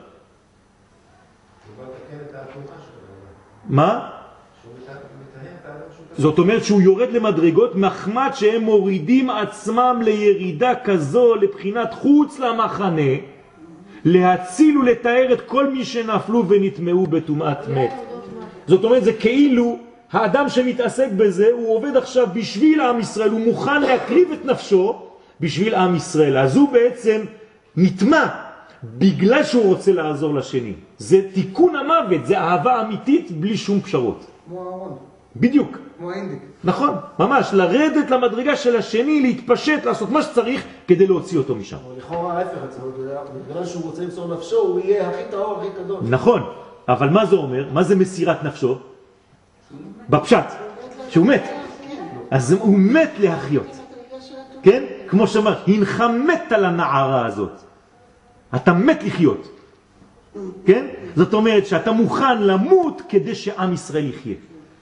A: מה? זאת אומרת שהוא יורד למדרגות מחמד שהם מורידים עצמם לירידה כזו לבחינת חוץ למחנה להציל ולתאר את כל מי שנפלו ונטמעו בטומאת מת. זאת אומרת זה כאילו האדם שמתעסק בזה הוא עובד עכשיו בשביל עם ישראל, הוא מוכן להקריב את נפשו בשביל עם ישראל. אז הוא בעצם נטמע בגלל שהוא רוצה לעזור לשני. זה תיקון המוות, זה אהבה אמיתית בלי שום פשרות.
F: כמו אהרון,
A: בדיוק.
F: כמו האינדיק.
A: נכון, ממש, לרדת למדרגה של השני, להתפשט, לעשות מה שצריך כדי להוציא אותו משם.
D: לכאורה ההפך בגלל שהוא רוצה למסור נפשו, הוא יהיה הכי טהור, הכי קדוש.
A: נכון, אבל מה זה אומר? מה זה מסירת נפשו? בפשט, שהוא מת. אז הוא מת להחיות. כן? כמו שאמר, הנך מת על הנערה הזאת. אתה מת לחיות. כן? זאת אומרת שאתה מוכן למות כדי שעם ישראל יחיה.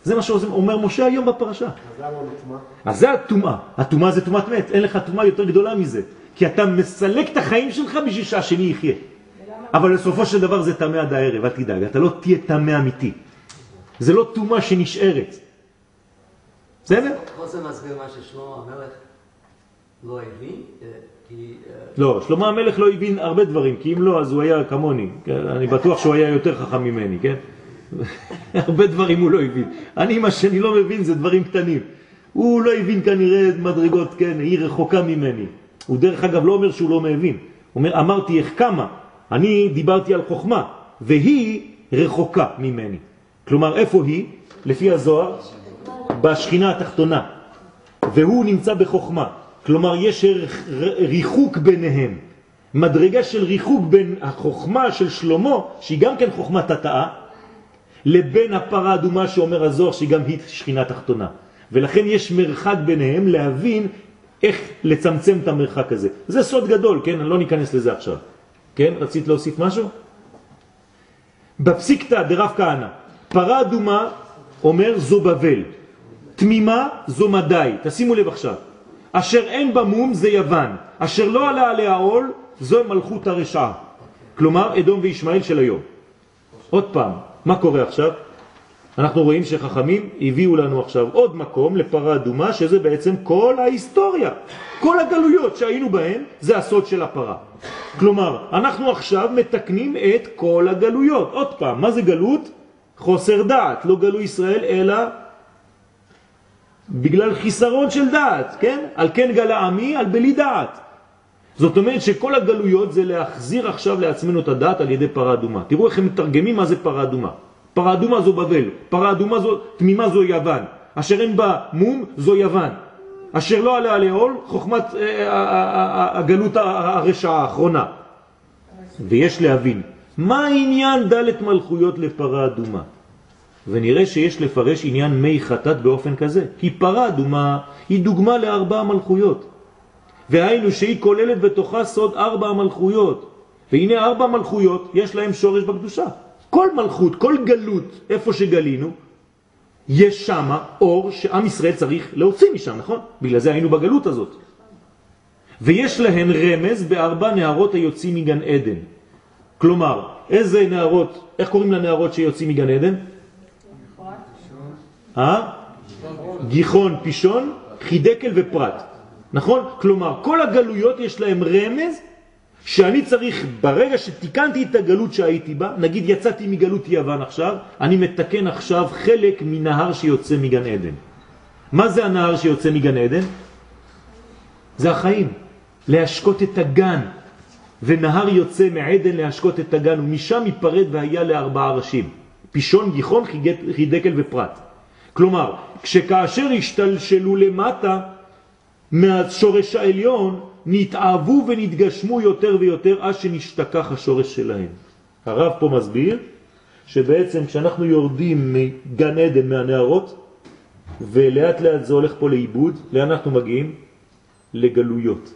A: זה מה שאומר משה היום בפרשה.
D: אז נטמע?
A: אז זה הטומאה. הטומאה זה טומאת מת, אין לך טומאה יותר גדולה מזה. כי אתה מסלק את החיים שלך בשביל שהשני יחיה. אבל בסופו של דבר זה טמא עד הערב, אל תדאג, אתה לא תהיה טמא אמיתי. זה לא טומאה שנשארת. בסדר?
E: כל זה מסביר מה ששלמה המלך לא הבין, אה, כי... אה,
A: לא, שלמה המלך לא הבין הרבה דברים, כי אם לא, אז הוא היה כמוני. כן? אני בטוח שהוא היה יותר חכם ממני, כן? הרבה דברים הוא לא הבין. אני, מה שאני לא מבין זה דברים קטנים. הוא לא הבין כנראה מדרגות, כן, היא רחוקה ממני. הוא דרך אגב לא אומר שהוא לא מבין. הוא אומר, אמרתי איך כמה. אני דיברתי על חוכמה, והיא רחוקה ממני. כלומר, איפה היא? לפי הזוהר, בשכינה התחתונה. והוא נמצא בחוכמה. כלומר, יש ריחוק ביניהם. מדרגה של ריחוק בין החוכמה של שלמה, שהיא גם כן חוכמה תתאה, לבין הפרה האדומה שאומר הזוהר, שהיא גם היא שכינה תחתונה. ולכן יש מרחק ביניהם להבין איך לצמצם את המרחק הזה. זה סוד גדול, כן? לא ניכנס לזה עכשיו. כן? רצית להוסיף משהו? בפסיקתא דרב כהנא, פרה אדומה אומר זו בבל, תמימה זו מדי, תשימו לב עכשיו. אשר אין בה מום זה יוון, אשר לא עלה עליה עול זו מלכות הרשעה. כלומר, אדום וישמעאל של היום. עוד פעם, מה קורה עכשיו? אנחנו רואים שחכמים הביאו לנו עכשיו עוד מקום לפרה אדומה, שזה בעצם כל ההיסטוריה. כל הגלויות שהיינו בהן, זה הסוד של הפרה. כלומר, אנחנו עכשיו מתקנים את כל הגלויות. עוד פעם, מה זה גלות? חוסר דעת, לא גלו ישראל, אלא בגלל חיסרון של דעת, כן? על כן גלה עמי, על בלי דעת. זאת אומרת שכל הגלויות זה להחזיר עכשיו לעצמנו את הדעת על ידי פרה אדומה. תראו איך הם מתרגמים מה זה פרה אדומה. פרה אדומה זו בבל, פרה אדומה זו, תמימה זו יוון, אשר אין בה מום זו יוון, אשר לא עליה לעול חוכמת אה, אה, אה, הגלות הרשעה האחרונה. ויש להבין, מה העניין דלת מלכויות לפרה אדומה? ונראה שיש לפרש עניין מי חטאת באופן כזה, כי פרה אדומה היא דוגמה לארבע מלכויות. והיינו שהיא כוללת בתוכה סוד ארבע מלכויות. והנה ארבע מלכויות יש להם שורש בקדושה. כל מלכות, כל גלות, איפה שגלינו, יש שם אור שעם ישראל צריך להוציא משם, נכון? בגלל זה היינו בגלות הזאת. ויש להן רמז בארבע נערות היוצאים מגן עדן. כלומר, איזה נערות, איך קוראים לנערות שיוצאים מגן עדן? אה? גיחון, פישון, חידקל ופרט. נכון? כלומר, כל הגלויות יש להם רמז שאני צריך, ברגע שתיקנתי את הגלות שהייתי בה, נגיד יצאתי מגלות יוון עכשיו, אני מתקן עכשיו חלק מנהר שיוצא מגן עדן. מה זה הנהר שיוצא מגן עדן? זה החיים. להשקות את הגן. ונהר יוצא מעדן להשקות את הגן, ומשם ייפרד והיה לארבעה ראשים. פישון, גיחון, חידקל ופרט. כלומר, כשכאשר השתלשלו למטה מהשורש העליון, נתאהבו ונתגשמו יותר ויותר עד שנשתכח השורש שלהם. הרב פה מסביר שבעצם כשאנחנו יורדים מגן עדן מהנערות, ולאט לאט זה הולך פה לאיבוד, לאן אנחנו מגיעים? לגלויות.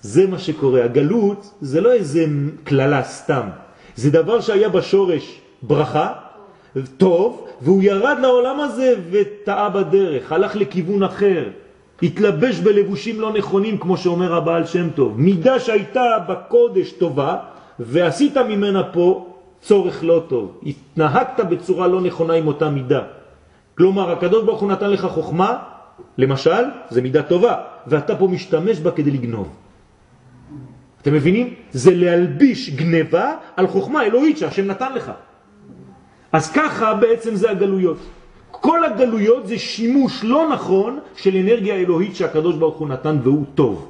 A: זה מה שקורה. הגלות זה לא איזה כללה סתם. זה דבר שהיה בשורש ברכה, טוב, והוא ירד לעולם הזה וטעה בדרך, הלך לכיוון אחר, התלבש בלבושים לא נכונים, כמו שאומר הבעל שם טוב. מידה שהייתה בקודש טובה, ועשית ממנה פה צורך לא טוב. התנהגת בצורה לא נכונה עם אותה מידה. כלומר, הקדוש ברוך הוא נתן לך חוכמה, למשל, זה מידה טובה, ואתה פה משתמש בה כדי לגנוב. אתם מבינים? זה להלביש גניבה על חוכמה אלוהית שהשם נתן לך. אז ככה בעצם זה הגלויות. כל הגלויות זה שימוש לא נכון של אנרגיה אלוהית שהקדוש ברוך הוא נתן והוא טוב.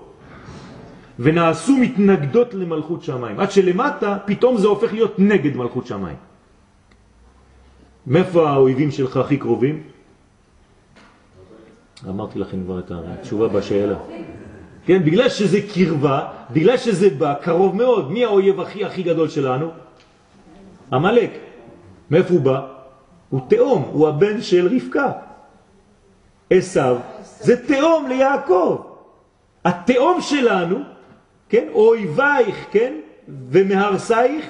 A: ונעשו מתנגדות למלכות שמיים. עד שלמטה פתאום זה הופך להיות נגד מלכות שמיים. מאיפה האויבים שלך הכי קרובים? אמרתי לכם כבר את התשובה בשאלה. כן, בגלל שזה קרבה, בגלל שזה בא קרוב מאוד. מי האויב הכי הכי גדול שלנו? המלאק. מאיפה הוא בא? הוא תאום, הוא הבן של רבקה. עשיו זה תאום ליעקב. התאום שלנו, כן, אויבייך, כן, ומהרסייך,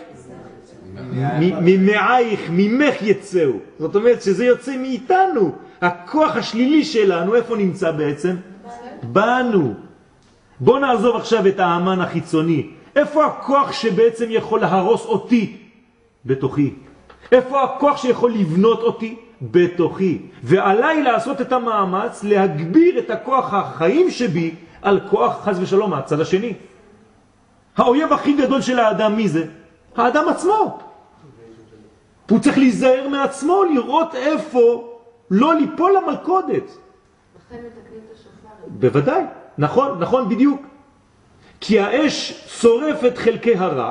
A: ממעייך, ממך יצאו. זאת אומרת שזה יוצא מאיתנו. הכוח השלילי שלנו, איפה נמצא בעצם? בנו. בוא נעזוב עכשיו את האמן החיצוני. איפה הכוח שבעצם יכול להרוס אותי? בתוכי. איפה הכוח שיכול לבנות אותי? בתוכי. ועליי לעשות את המאמץ להגביר את הכוח החיים שבי על כוח חז ושלום מהצד השני. האויב הכי גדול של האדם מי זה? האדם עצמו. הוא צריך להיזהר מעצמו, לראות איפה לא ליפול למלכודת. בוודאי, נכון, נכון בדיוק. כי האש שורפת חלקי הרע,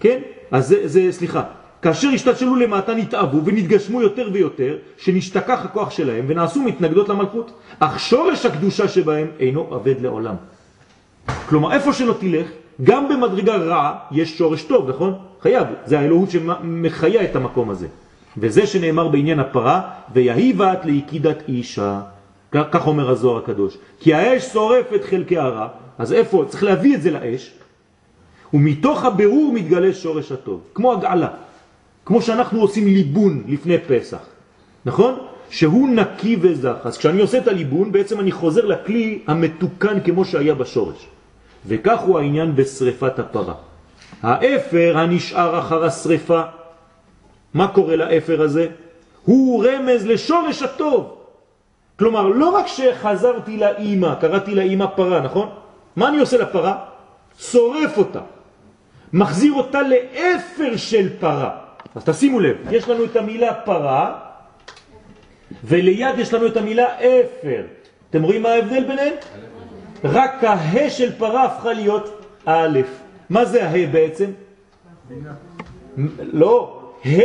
A: כן? אז זה, זה סליחה, כאשר השתלשלו למטה נתאבו ונתגשמו יותר ויותר, שנשתכח הכוח שלהם ונעשו מתנגדות למלכות. אך שורש הקדושה שבהם אינו עבד לעולם. כלומר, איפה שלא תלך, גם במדרגה רע יש שורש טוב, נכון? חייב, זה האלוהות שמחיה את המקום הזה. וזה שנאמר בעניין הפרה, ויהיבת ליקידת אישה. כך אומר הזוהר הקדוש. כי האש שורפת חלקי הרע, אז איפה? צריך להביא את זה לאש, ומתוך הבירור מתגלה שורש הטוב, כמו הגעלה. כמו שאנחנו עושים ליבון לפני פסח, נכון? שהוא נקי וזך. אז כשאני עושה את הליבון, בעצם אני חוזר לכלי המתוקן כמו שהיה בשורש. וכך הוא העניין בשריפת הפרה. האפר הנשאר אחר השריפה, מה קורה לאפר הזה? הוא רמז לשורש הטוב. כלומר, לא רק שחזרתי לאימא, קראתי לאימא פרה, נכון? מה אני עושה לפרה? שורף אותה. מחזיר אותה לאפר של פרה. אז תשימו לב, יש לנו את המילה פרה, וליד יש לנו את המילה אפר. אתם רואים מה ההבדל ביניהם? רק הה של פרה הפכה להיות א'. מה זה הה בעצם? לא, ה'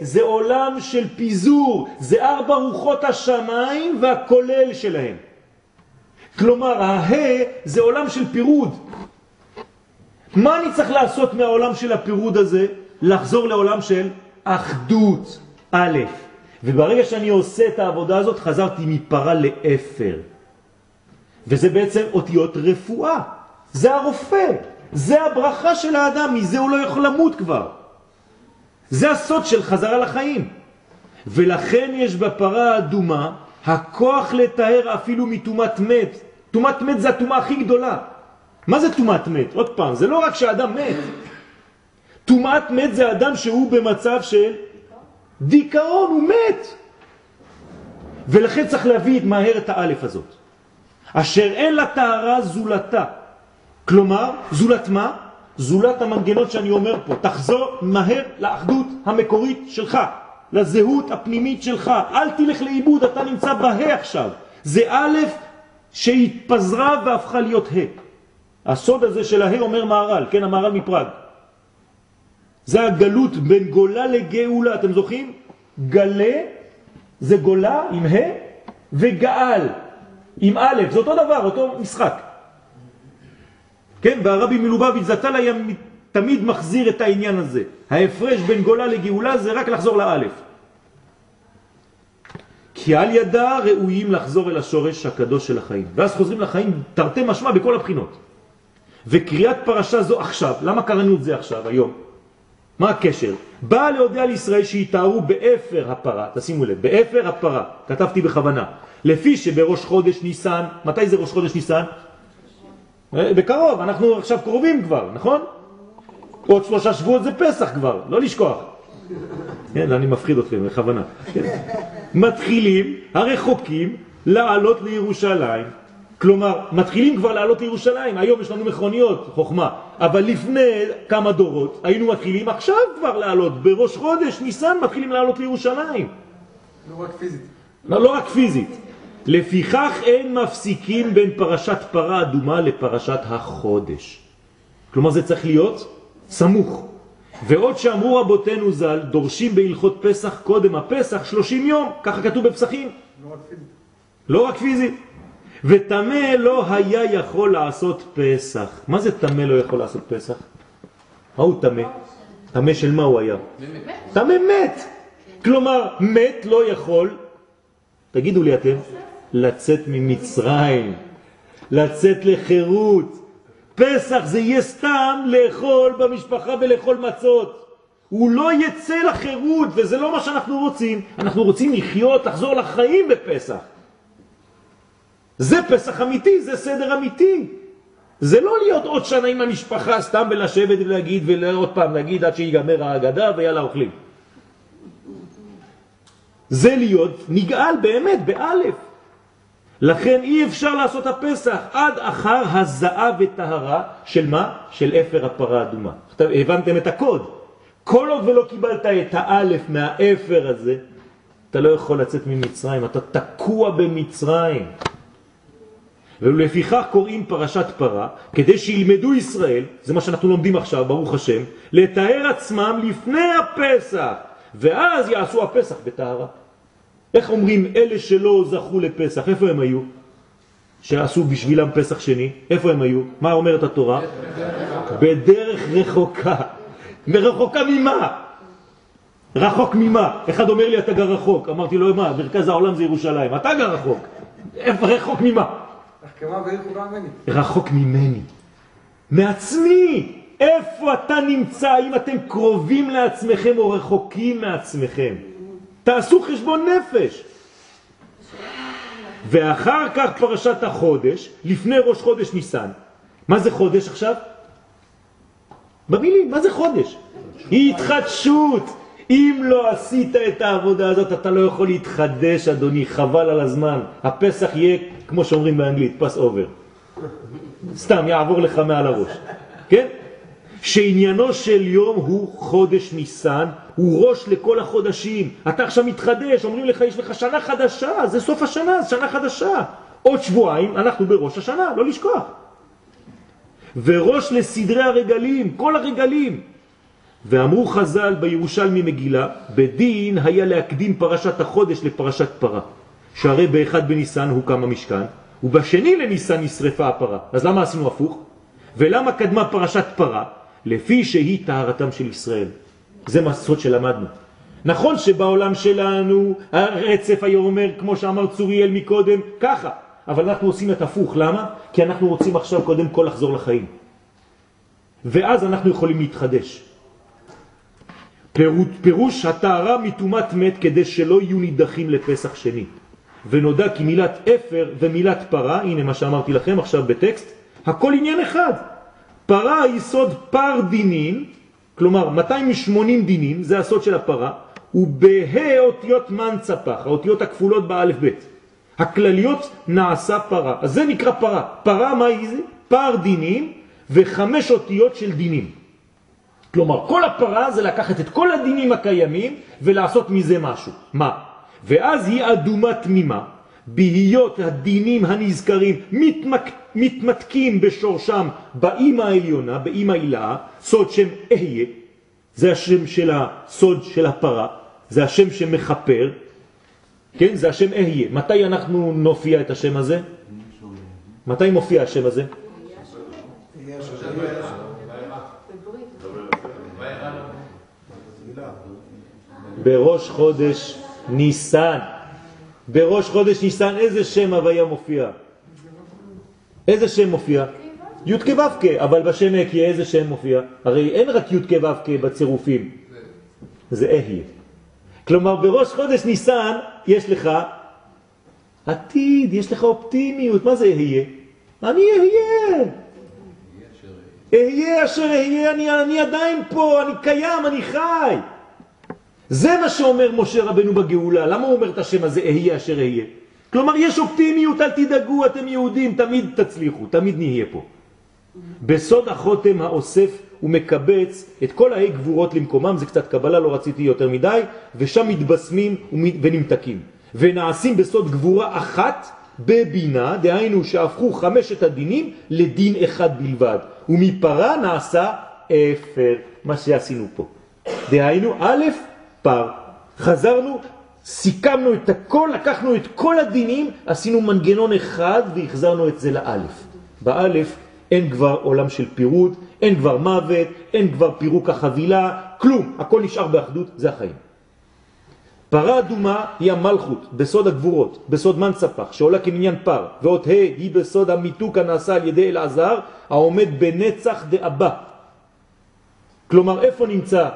A: זה עולם של פיזור, זה ארבע רוחות השמיים והכולל שלהם. כלומר, הה זה עולם של פירוד. מה אני צריך לעשות מהעולם של הפירוד הזה? לחזור לעולם של אחדות, א', וברגע שאני עושה את העבודה הזאת, חזרתי מפרה לאפר. וזה בעצם אותיות רפואה. זה הרופא, זה הברכה של האדם, מזה הוא לא יכול למות כבר. זה הסוד של חזרה לחיים. ולכן יש בפרה האדומה הכוח לתאר אפילו מתומת מת. תומת מת זה התומה הכי גדולה. מה זה תומת מת? עוד פעם, זה לא רק שהאדם מת. תומת מת זה אדם שהוא במצב של דיכאון, הוא מת. ולכן צריך להביא מהר את האלף הזאת. אשר אין לה טהרה זולתה. כלומר, זולת מה? זולת המנגנות שאני אומר פה. תחזור מהר לאחדות המקורית שלך, לזהות הפנימית שלך. אל תלך לאיבוד, אתה נמצא בה עכשיו. זה א' שהתפזרה והפכה להיות ה'. הסוד הזה של ה' אומר מהר"ל, כן, המהר"ל מפראג. זה הגלות בין גולה לגאולה, אתם זוכרים? גלה זה גולה עם ה' וגאל עם א', זה אותו דבר, אותו משחק. כן, והרבי מלובביץ' זצ"ל היה תמיד מחזיר את העניין הזה. ההפרש בין גולה לגאולה זה רק לחזור לאלף. כי על ידה ראויים לחזור אל השורש הקדוש של החיים. ואז חוזרים לחיים תרתי משמע בכל הבחינות. וקריאת פרשה זו עכשיו, למה קראנו את זה עכשיו, היום? מה הקשר? באה להודיע לישראל שיטהרו באפר הפרה, תשימו לב, באפר הפרה, כתבתי בכוונה, לפי שבראש חודש ניסן, מתי זה ראש חודש ניסן? אה, בקרוב, אנחנו עכשיו קרובים כבר, נכון? עוד שלושה שבועות זה פסח כבר, לא לשכוח. כן, אני מפחיד אתכם, בכוונה. כן. מתחילים, הרחוקים, לעלות לירושלים. כלומר, מתחילים כבר לעלות לירושלים, היום יש לנו מכוניות, חוכמה, אבל לפני כמה דורות היינו מתחילים עכשיו כבר לעלות, בראש חודש, ניסן, מתחילים לעלות לירושלים.
F: לא רק פיזית.
A: לא, לא רק פיזית. לפיכך אין מפסיקים בין פרשת פרה אדומה לפרשת החודש. כלומר זה צריך להיות סמוך. ועוד שאמרו רבותינו ז"ל, דורשים בהלכות פסח קודם הפסח 30 יום, ככה כתוב בפסחים.
F: לא רק פיזית.
A: לא רק פיזית. ותמה לא היה יכול לעשות פסח. מה זה תמה לא יכול לעשות פסח? מה הוא תמה? תמה של מה הוא היה? תמה מת. כלומר, מת לא יכול, תגידו לי אתם, לצאת ממצרים, לצאת לחירות. פסח זה יהיה סתם לאכול במשפחה ולאכול מצות. הוא לא יצא לחירות, וזה לא מה שאנחנו רוצים. אנחנו רוצים לחיות, לחזור לחיים בפסח. זה פסח אמיתי, זה סדר אמיתי. זה לא להיות עוד שנה עם המשפחה סתם ולשבת ולהגיד ועוד פעם להגיד עד שיגמר ההגדה ויאללה אוכלים. זה להיות נגאל באמת, באלף. לכן אי אפשר לעשות הפסח עד אחר הזעה וטהרה של מה? של אפר הפרה אדומה. הבנתם את הקוד. כל עוד ולא קיבלת את האלף מהאפר הזה, אתה לא יכול לצאת ממצרים, אתה תקוע במצרים. ולפיכך קוראים פרשת פרה, כדי שילמדו ישראל, זה מה שאנחנו לומדים עכשיו, ברוך השם, לתאר עצמם לפני הפסח, ואז יעשו הפסח בטהרה. איך אומרים אלה שלא זכו לפסח, איפה הם היו? שעשו בשבילם פסח שני, איפה הם היו? מה אומרת התורה? בדרך רחוקה. ורחוקה ממה? רחוק ממה? אחד אומר לי אתה גר רחוק, אמרתי לו מה, מרכז העולם זה ירושלים, אתה גר רחוק, איפה רחוק ממה? רחוק ממני, מעצמי. איפה אתה נמצא, אם אתם קרובים לעצמכם או רחוקים מעצמכם? תעשו חשבון נפש. ואחר כך פרשת החודש, לפני ראש חודש ניסן. מה זה חודש עכשיו? במילים, מה זה חודש? התחדשות. אם לא עשית את העבודה הזאת, אתה לא יכול להתחדש, אדוני, חבל על הזמן. הפסח יהיה, כמו שאומרים באנגלית, פס אובר. סתם, יעבור לך מעל הראש. כן? שעניינו של יום הוא חודש ניסן, הוא ראש לכל החודשים. אתה עכשיו מתחדש, אומרים לך, יש לך שנה חדשה, זה סוף השנה, זה שנה חדשה. עוד שבועיים, אנחנו בראש השנה, לא לשכוח. וראש לסדרי הרגלים, כל הרגלים. ואמרו חז"ל בירושלמי מגילה, בדין היה להקדים פרשת החודש לפרשת פרה. שהרי באחד בניסן הוקם המשכן, ובשני לניסן נשרפה הפרה. אז למה עשינו הפוך? ולמה קדמה פרשת פרה? לפי שהיא טהרתם של ישראל. זה מסות שלמדנו. נכון שבעולם שלנו הרצף היה אומר, כמו שאמר צוריאל מקודם, ככה, אבל אנחנו עושים את הפוך. למה? כי אנחנו רוצים עכשיו קודם כל לחזור לחיים. ואז אנחנו יכולים להתחדש. פירוש הטהרה מטומאת מת כדי שלא יהיו נידחים לפסח שני. ונודע כי מילת אפר ומילת פרה, הנה מה שאמרתי לכם עכשיו בטקסט, הכל עניין אחד. פרה היא סוד פר דינים, כלומר 280 דינים, זה הסוד של הפרה, ובה אותיות מנצפח, האותיות הכפולות באלף בית. הכלליות נעשה פרה, אז זה נקרא פרה. פרה מה היא זה? פר דינים וחמש אותיות של דינים. כלומר, כל הפרה זה לקחת את כל הדינים הקיימים ולעשות מזה משהו. מה? ואז היא אדומה תמימה, בהיות הדינים הנזכרים מתמק, מתמתקים בשורשם באימא העליונה, באימא הילה, סוד שם אהיה, זה השם של הסוד של הפרה, זה השם שמחפר, כן, זה השם אהיה. מתי אנחנו נופיע את השם הזה? מתי מופיע השם הזה? בראש חודש ניסן. בראש חודש ניסן איזה שם הוויה מופיע? איזה שם מופיע? י' כ', אבל בשם הקיה איזה שם מופיע? הרי אין רק י' כ' בצירופים, זה אהיה. כלומר בראש חודש ניסן יש לך עתיד, יש לך אופטימיות, מה זה אהיה? אני אהיה. אהיה אשר אהיה, אני עדיין פה, אני קיים, אני חי. זה מה שאומר משה רבנו בגאולה. למה הוא אומר את השם הזה, אהיה אשר אהיה? כלומר, יש אופטימיות, אל תדאגו, אתם יהודים, תמיד תצליחו, תמיד נהיה פה. בסוד החותם האוסף הוא מקבץ את כל ההי גבורות למקומם, זה קצת קבלה, לא רציתי יותר מדי, ושם מתבשמים ונמתקים. ונעשים בסוד גבורה אחת בבינה, דהיינו שהפכו חמשת הדינים לדין אחד בלבד. ומפרה נעשה אפר, מה שעשינו פה. דהיינו, א', פר. חזרנו, סיכמנו את הכל, לקחנו את כל הדינים, עשינו מנגנון אחד והחזרנו את זה לאלף. באלף אין כבר עולם של פירוד, אין כבר מוות, אין כבר פירוק החבילה, כלום, הכל נשאר באחדות, זה החיים. פרה אדומה היא המלכות, בסוד הגבורות, בסוד מנצפח, שעולה כמניין פר, ואות ה' היא בסוד המיתוק הנעשה על ידי אלעזר, העומד בנצח דאבא. כלומר, איפה נמצא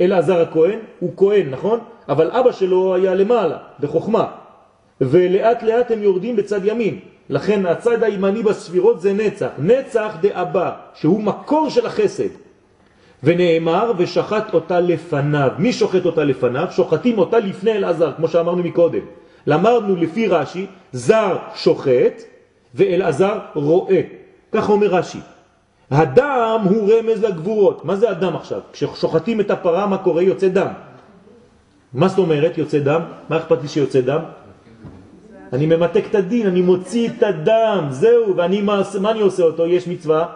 A: אלעזר הכהן? הוא כהן, נכון? אבל אבא שלו היה למעלה, בחוכמה. ולאט לאט הם יורדים בצד ימין. לכן הצד הימני בספירות זה נצח. נצח דאבא, שהוא מקור של החסד. ונאמר ושחט אותה לפניו. מי שוחט אותה לפניו? שוחטים אותה לפני אלעזר, כמו שאמרנו מקודם. למדנו לפי רש"י, זר שוחט ואלעזר רואה. כך אומר רש"י. הדם הוא רמז לגבורות. מה זה הדם עכשיו? כששוחטים את הפרה, מה קורה? יוצא דם. מה זאת אומרת יוצא דם? מה אכפת לי שיוצא דם? אני ממתק את הדין, אני מוציא את הדם, זהו, ואני, מה, מה אני עושה אותו? יש מצווה?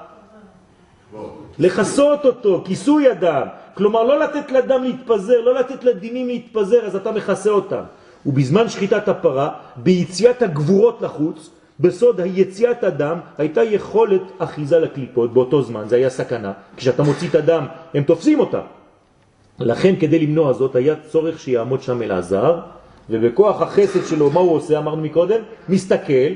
A: לחסות אותו, כיסוי הדם. כלומר, לא לתת לדם להתפזר, לא לתת לדינים להתפזר, אז אתה מכסה אותם. ובזמן שחיטת הפרה, ביציאת הגבורות לחוץ, בסוד היציאת הדם, הייתה יכולת אחיזה לקליפות באותו זמן, זה היה סכנה. כשאתה מוציא את הדם, הם תופסים אותה. לכן, כדי למנוע זאת, היה צורך שיעמוד שם אלעזר, ובכוח החסד שלו, מה הוא עושה? אמרנו מקודם, מסתכל,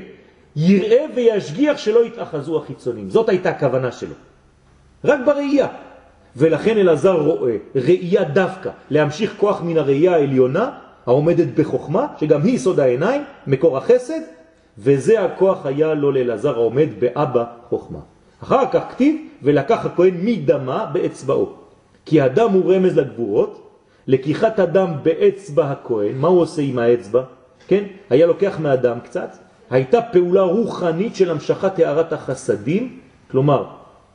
A: יראה וישגיח שלא יתאחזו החיצונים. זאת הייתה הכוונה שלו. רק בראייה. ולכן אלעזר רואה ראייה דווקא, להמשיך כוח מן הראייה העליונה, העומדת בחוכמה, שגם היא סוד העיניים, מקור החסד, וזה הכוח היה לו לאלעזר העומד באבא חוכמה. אחר כך כתיב, ולקח הכהן מדמה באצבעו. כי הדם הוא רמז לגבורות, לקיחת הדם באצבע הכהן, מה הוא עושה עם האצבע? כן? היה לוקח מהדם קצת, הייתה פעולה רוחנית של המשכת הערת החסדים, כלומר,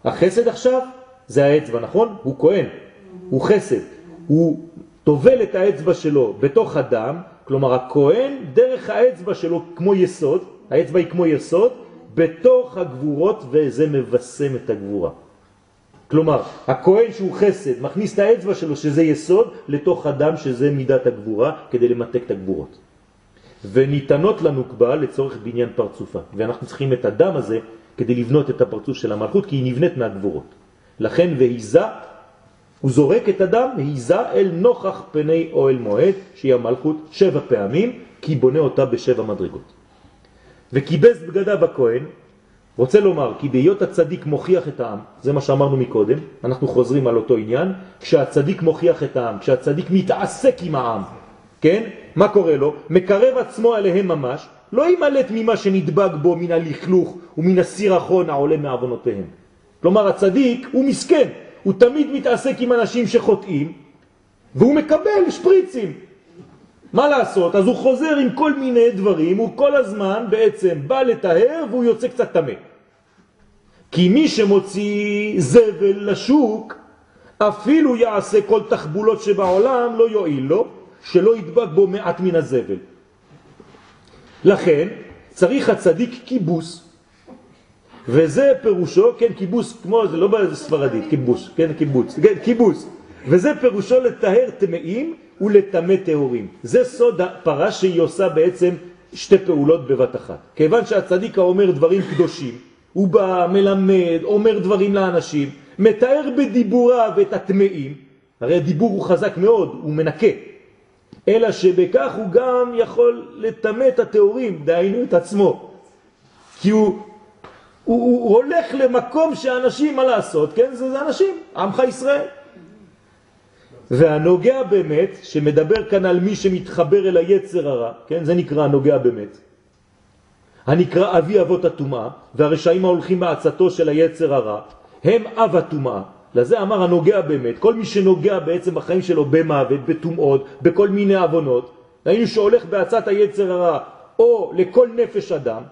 A: החסד עכשיו זה האצבע, נכון? הוא כהן, הוא חסד, הוא תובל את האצבע שלו בתוך הדם, כלומר הכהן דרך האצבע שלו כמו יסוד, האצבע היא כמו יסוד, בתוך הגבורות וזה מבשם את הגבורה. כלומר, הכהן שהוא חסד מכניס את האצבע שלו שזה יסוד לתוך הדם שזה מידת הגבורה כדי למתק את הגבורות. וניתנות לנוקבה לצורך בניין פרצופה. ואנחנו צריכים את הדם הזה כדי לבנות את הפרצוף של המלכות כי היא נבנית מהגבורות. לכן והיזה, הוא זורק את הדם, והיזה אל נוכח פני אוהל מועד, שהיא המלכות, שבע פעמים, כי בונה אותה בשבע מדרגות. וקיבס בגדיו הכהן, רוצה לומר כי בהיות הצדיק מוכיח את העם, זה מה שאמרנו מקודם, אנחנו חוזרים על אותו עניין, כשהצדיק מוכיח את העם, כשהצדיק מתעסק עם העם, כן? מה קורה לו? מקרב עצמו עליהם ממש, לא ימלט ממה שנדבק בו מן הלכלוך ומן הסירחון העולה מעוונותיהם. כלומר הצדיק הוא מסכן, הוא תמיד מתעסק עם אנשים שחוטאים והוא מקבל שפריצים. מה לעשות? אז הוא חוזר עם כל מיני דברים, הוא כל הזמן בעצם בא לטהר והוא יוצא קצת תמה. כי מי שמוציא זבל לשוק, אפילו יעשה כל תחבולות שבעולם, לא יועיל לו, שלא ידבק בו מעט מן הזבל. לכן צריך הצדיק כיבוס, וזה פירושו, כן, כיבוס, כמו, זה לא בספרדית, כיבוש, כן, קיבוץ, כן, כיבוס, וזה פירושו לטהר טמאים ולטמא טהורים. זה סוד הפרה שהיא עושה בעצם שתי פעולות בבת אחת. כיוון שהצדיק האומר דברים קדושים, הוא בא, מלמד, אומר דברים לאנשים, מתאר בדיבוריו את הטמאים, הרי הדיבור הוא חזק מאוד, הוא מנקה, אלא שבכך הוא גם יכול לטמא את התיאורים, דהיינו את עצמו. כי הוא, הוא, הוא הולך למקום שאנשים, מה לעשות, כן? זה, זה אנשים, עמך ישראל. והנוגע באמת, שמדבר כאן על מי שמתחבר אל היצר הרע, כן? זה נקרא הנוגע באמת. הנקרא אבי אבות הטומאה, והרשעים ההולכים בעצתו של היצר הרע, הם אב הטומאה. לזה אמר הנוגע באמת, כל מי שנוגע בעצם בחיים שלו במוות, בטומאות, בכל מיני אבונות, ראינו שהולך בעצת היצר הרע, או לכל נפש אדם,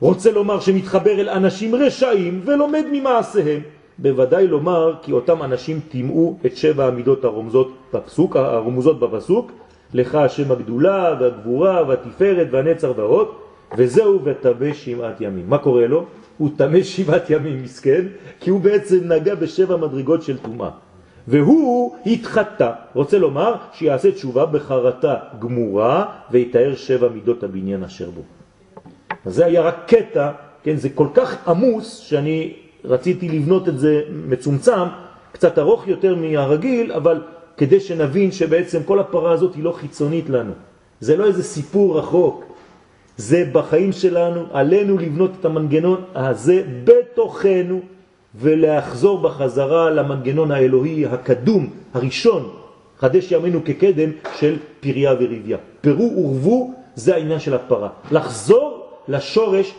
A: רוצה לומר שמתחבר אל אנשים רשעים ולומד ממעשיהם, בוודאי לומר כי אותם אנשים תימאו את שבע המידות הרומזות בפסוק, הרומזות בפסוק, לך השם הגדולה והגבורה והתפארת והנצר וההוד, וזהו ותבא שבעת ימים. מה קורה לו? הוא תמה שבעת ימים מסכן, כי הוא בעצם נגע בשבע מדרגות של טומאה. והוא התחתה, רוצה לומר שיעשה תשובה בחרטה גמורה ויתאר שבע מידות הבניין אשר בו. זה היה רק קטע, כן, זה כל כך עמוס שאני רציתי לבנות את זה מצומצם, קצת ארוך יותר מהרגיל, אבל כדי שנבין שבעצם כל הפרה הזאת היא לא חיצונית לנו. זה לא איזה סיפור רחוק, זה בחיים שלנו, עלינו לבנות את המנגנון הזה בתוכנו ולהחזור בחזרה למנגנון האלוהי הקדום, הראשון, חדש ימינו כקדם של פריה וריביה. פרו ורבו זה העניין של הפרה. לחזור לשורש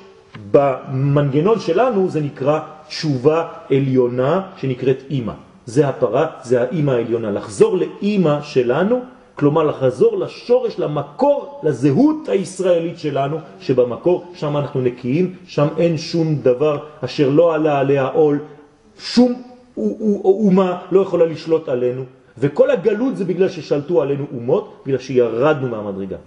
A: במנגנון שלנו זה נקרא תשובה עליונה שנקראת אימא. זה הפרה, זה האימא העליונה. לחזור לאימא שלנו כלומר לחזור לשורש, למקור, לזהות הישראלית שלנו, שבמקור שם אנחנו נקיים, שם אין שום דבר אשר לא עלה עליה עול, שום אומה לא יכולה לשלוט עלינו, וכל הגלות זה בגלל ששלטו עלינו אומות, בגלל שירדנו מהמדרגה.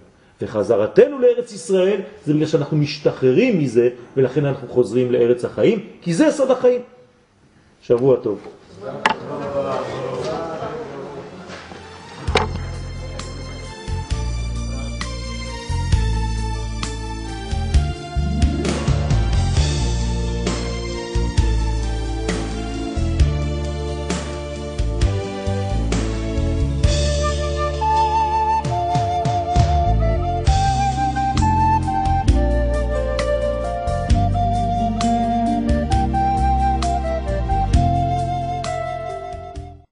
A: וחזרתנו לארץ ישראל זה בגלל שאנחנו משתחררים מזה, ולכן אנחנו חוזרים לארץ החיים, כי זה סוד החיים. שבוע טוב.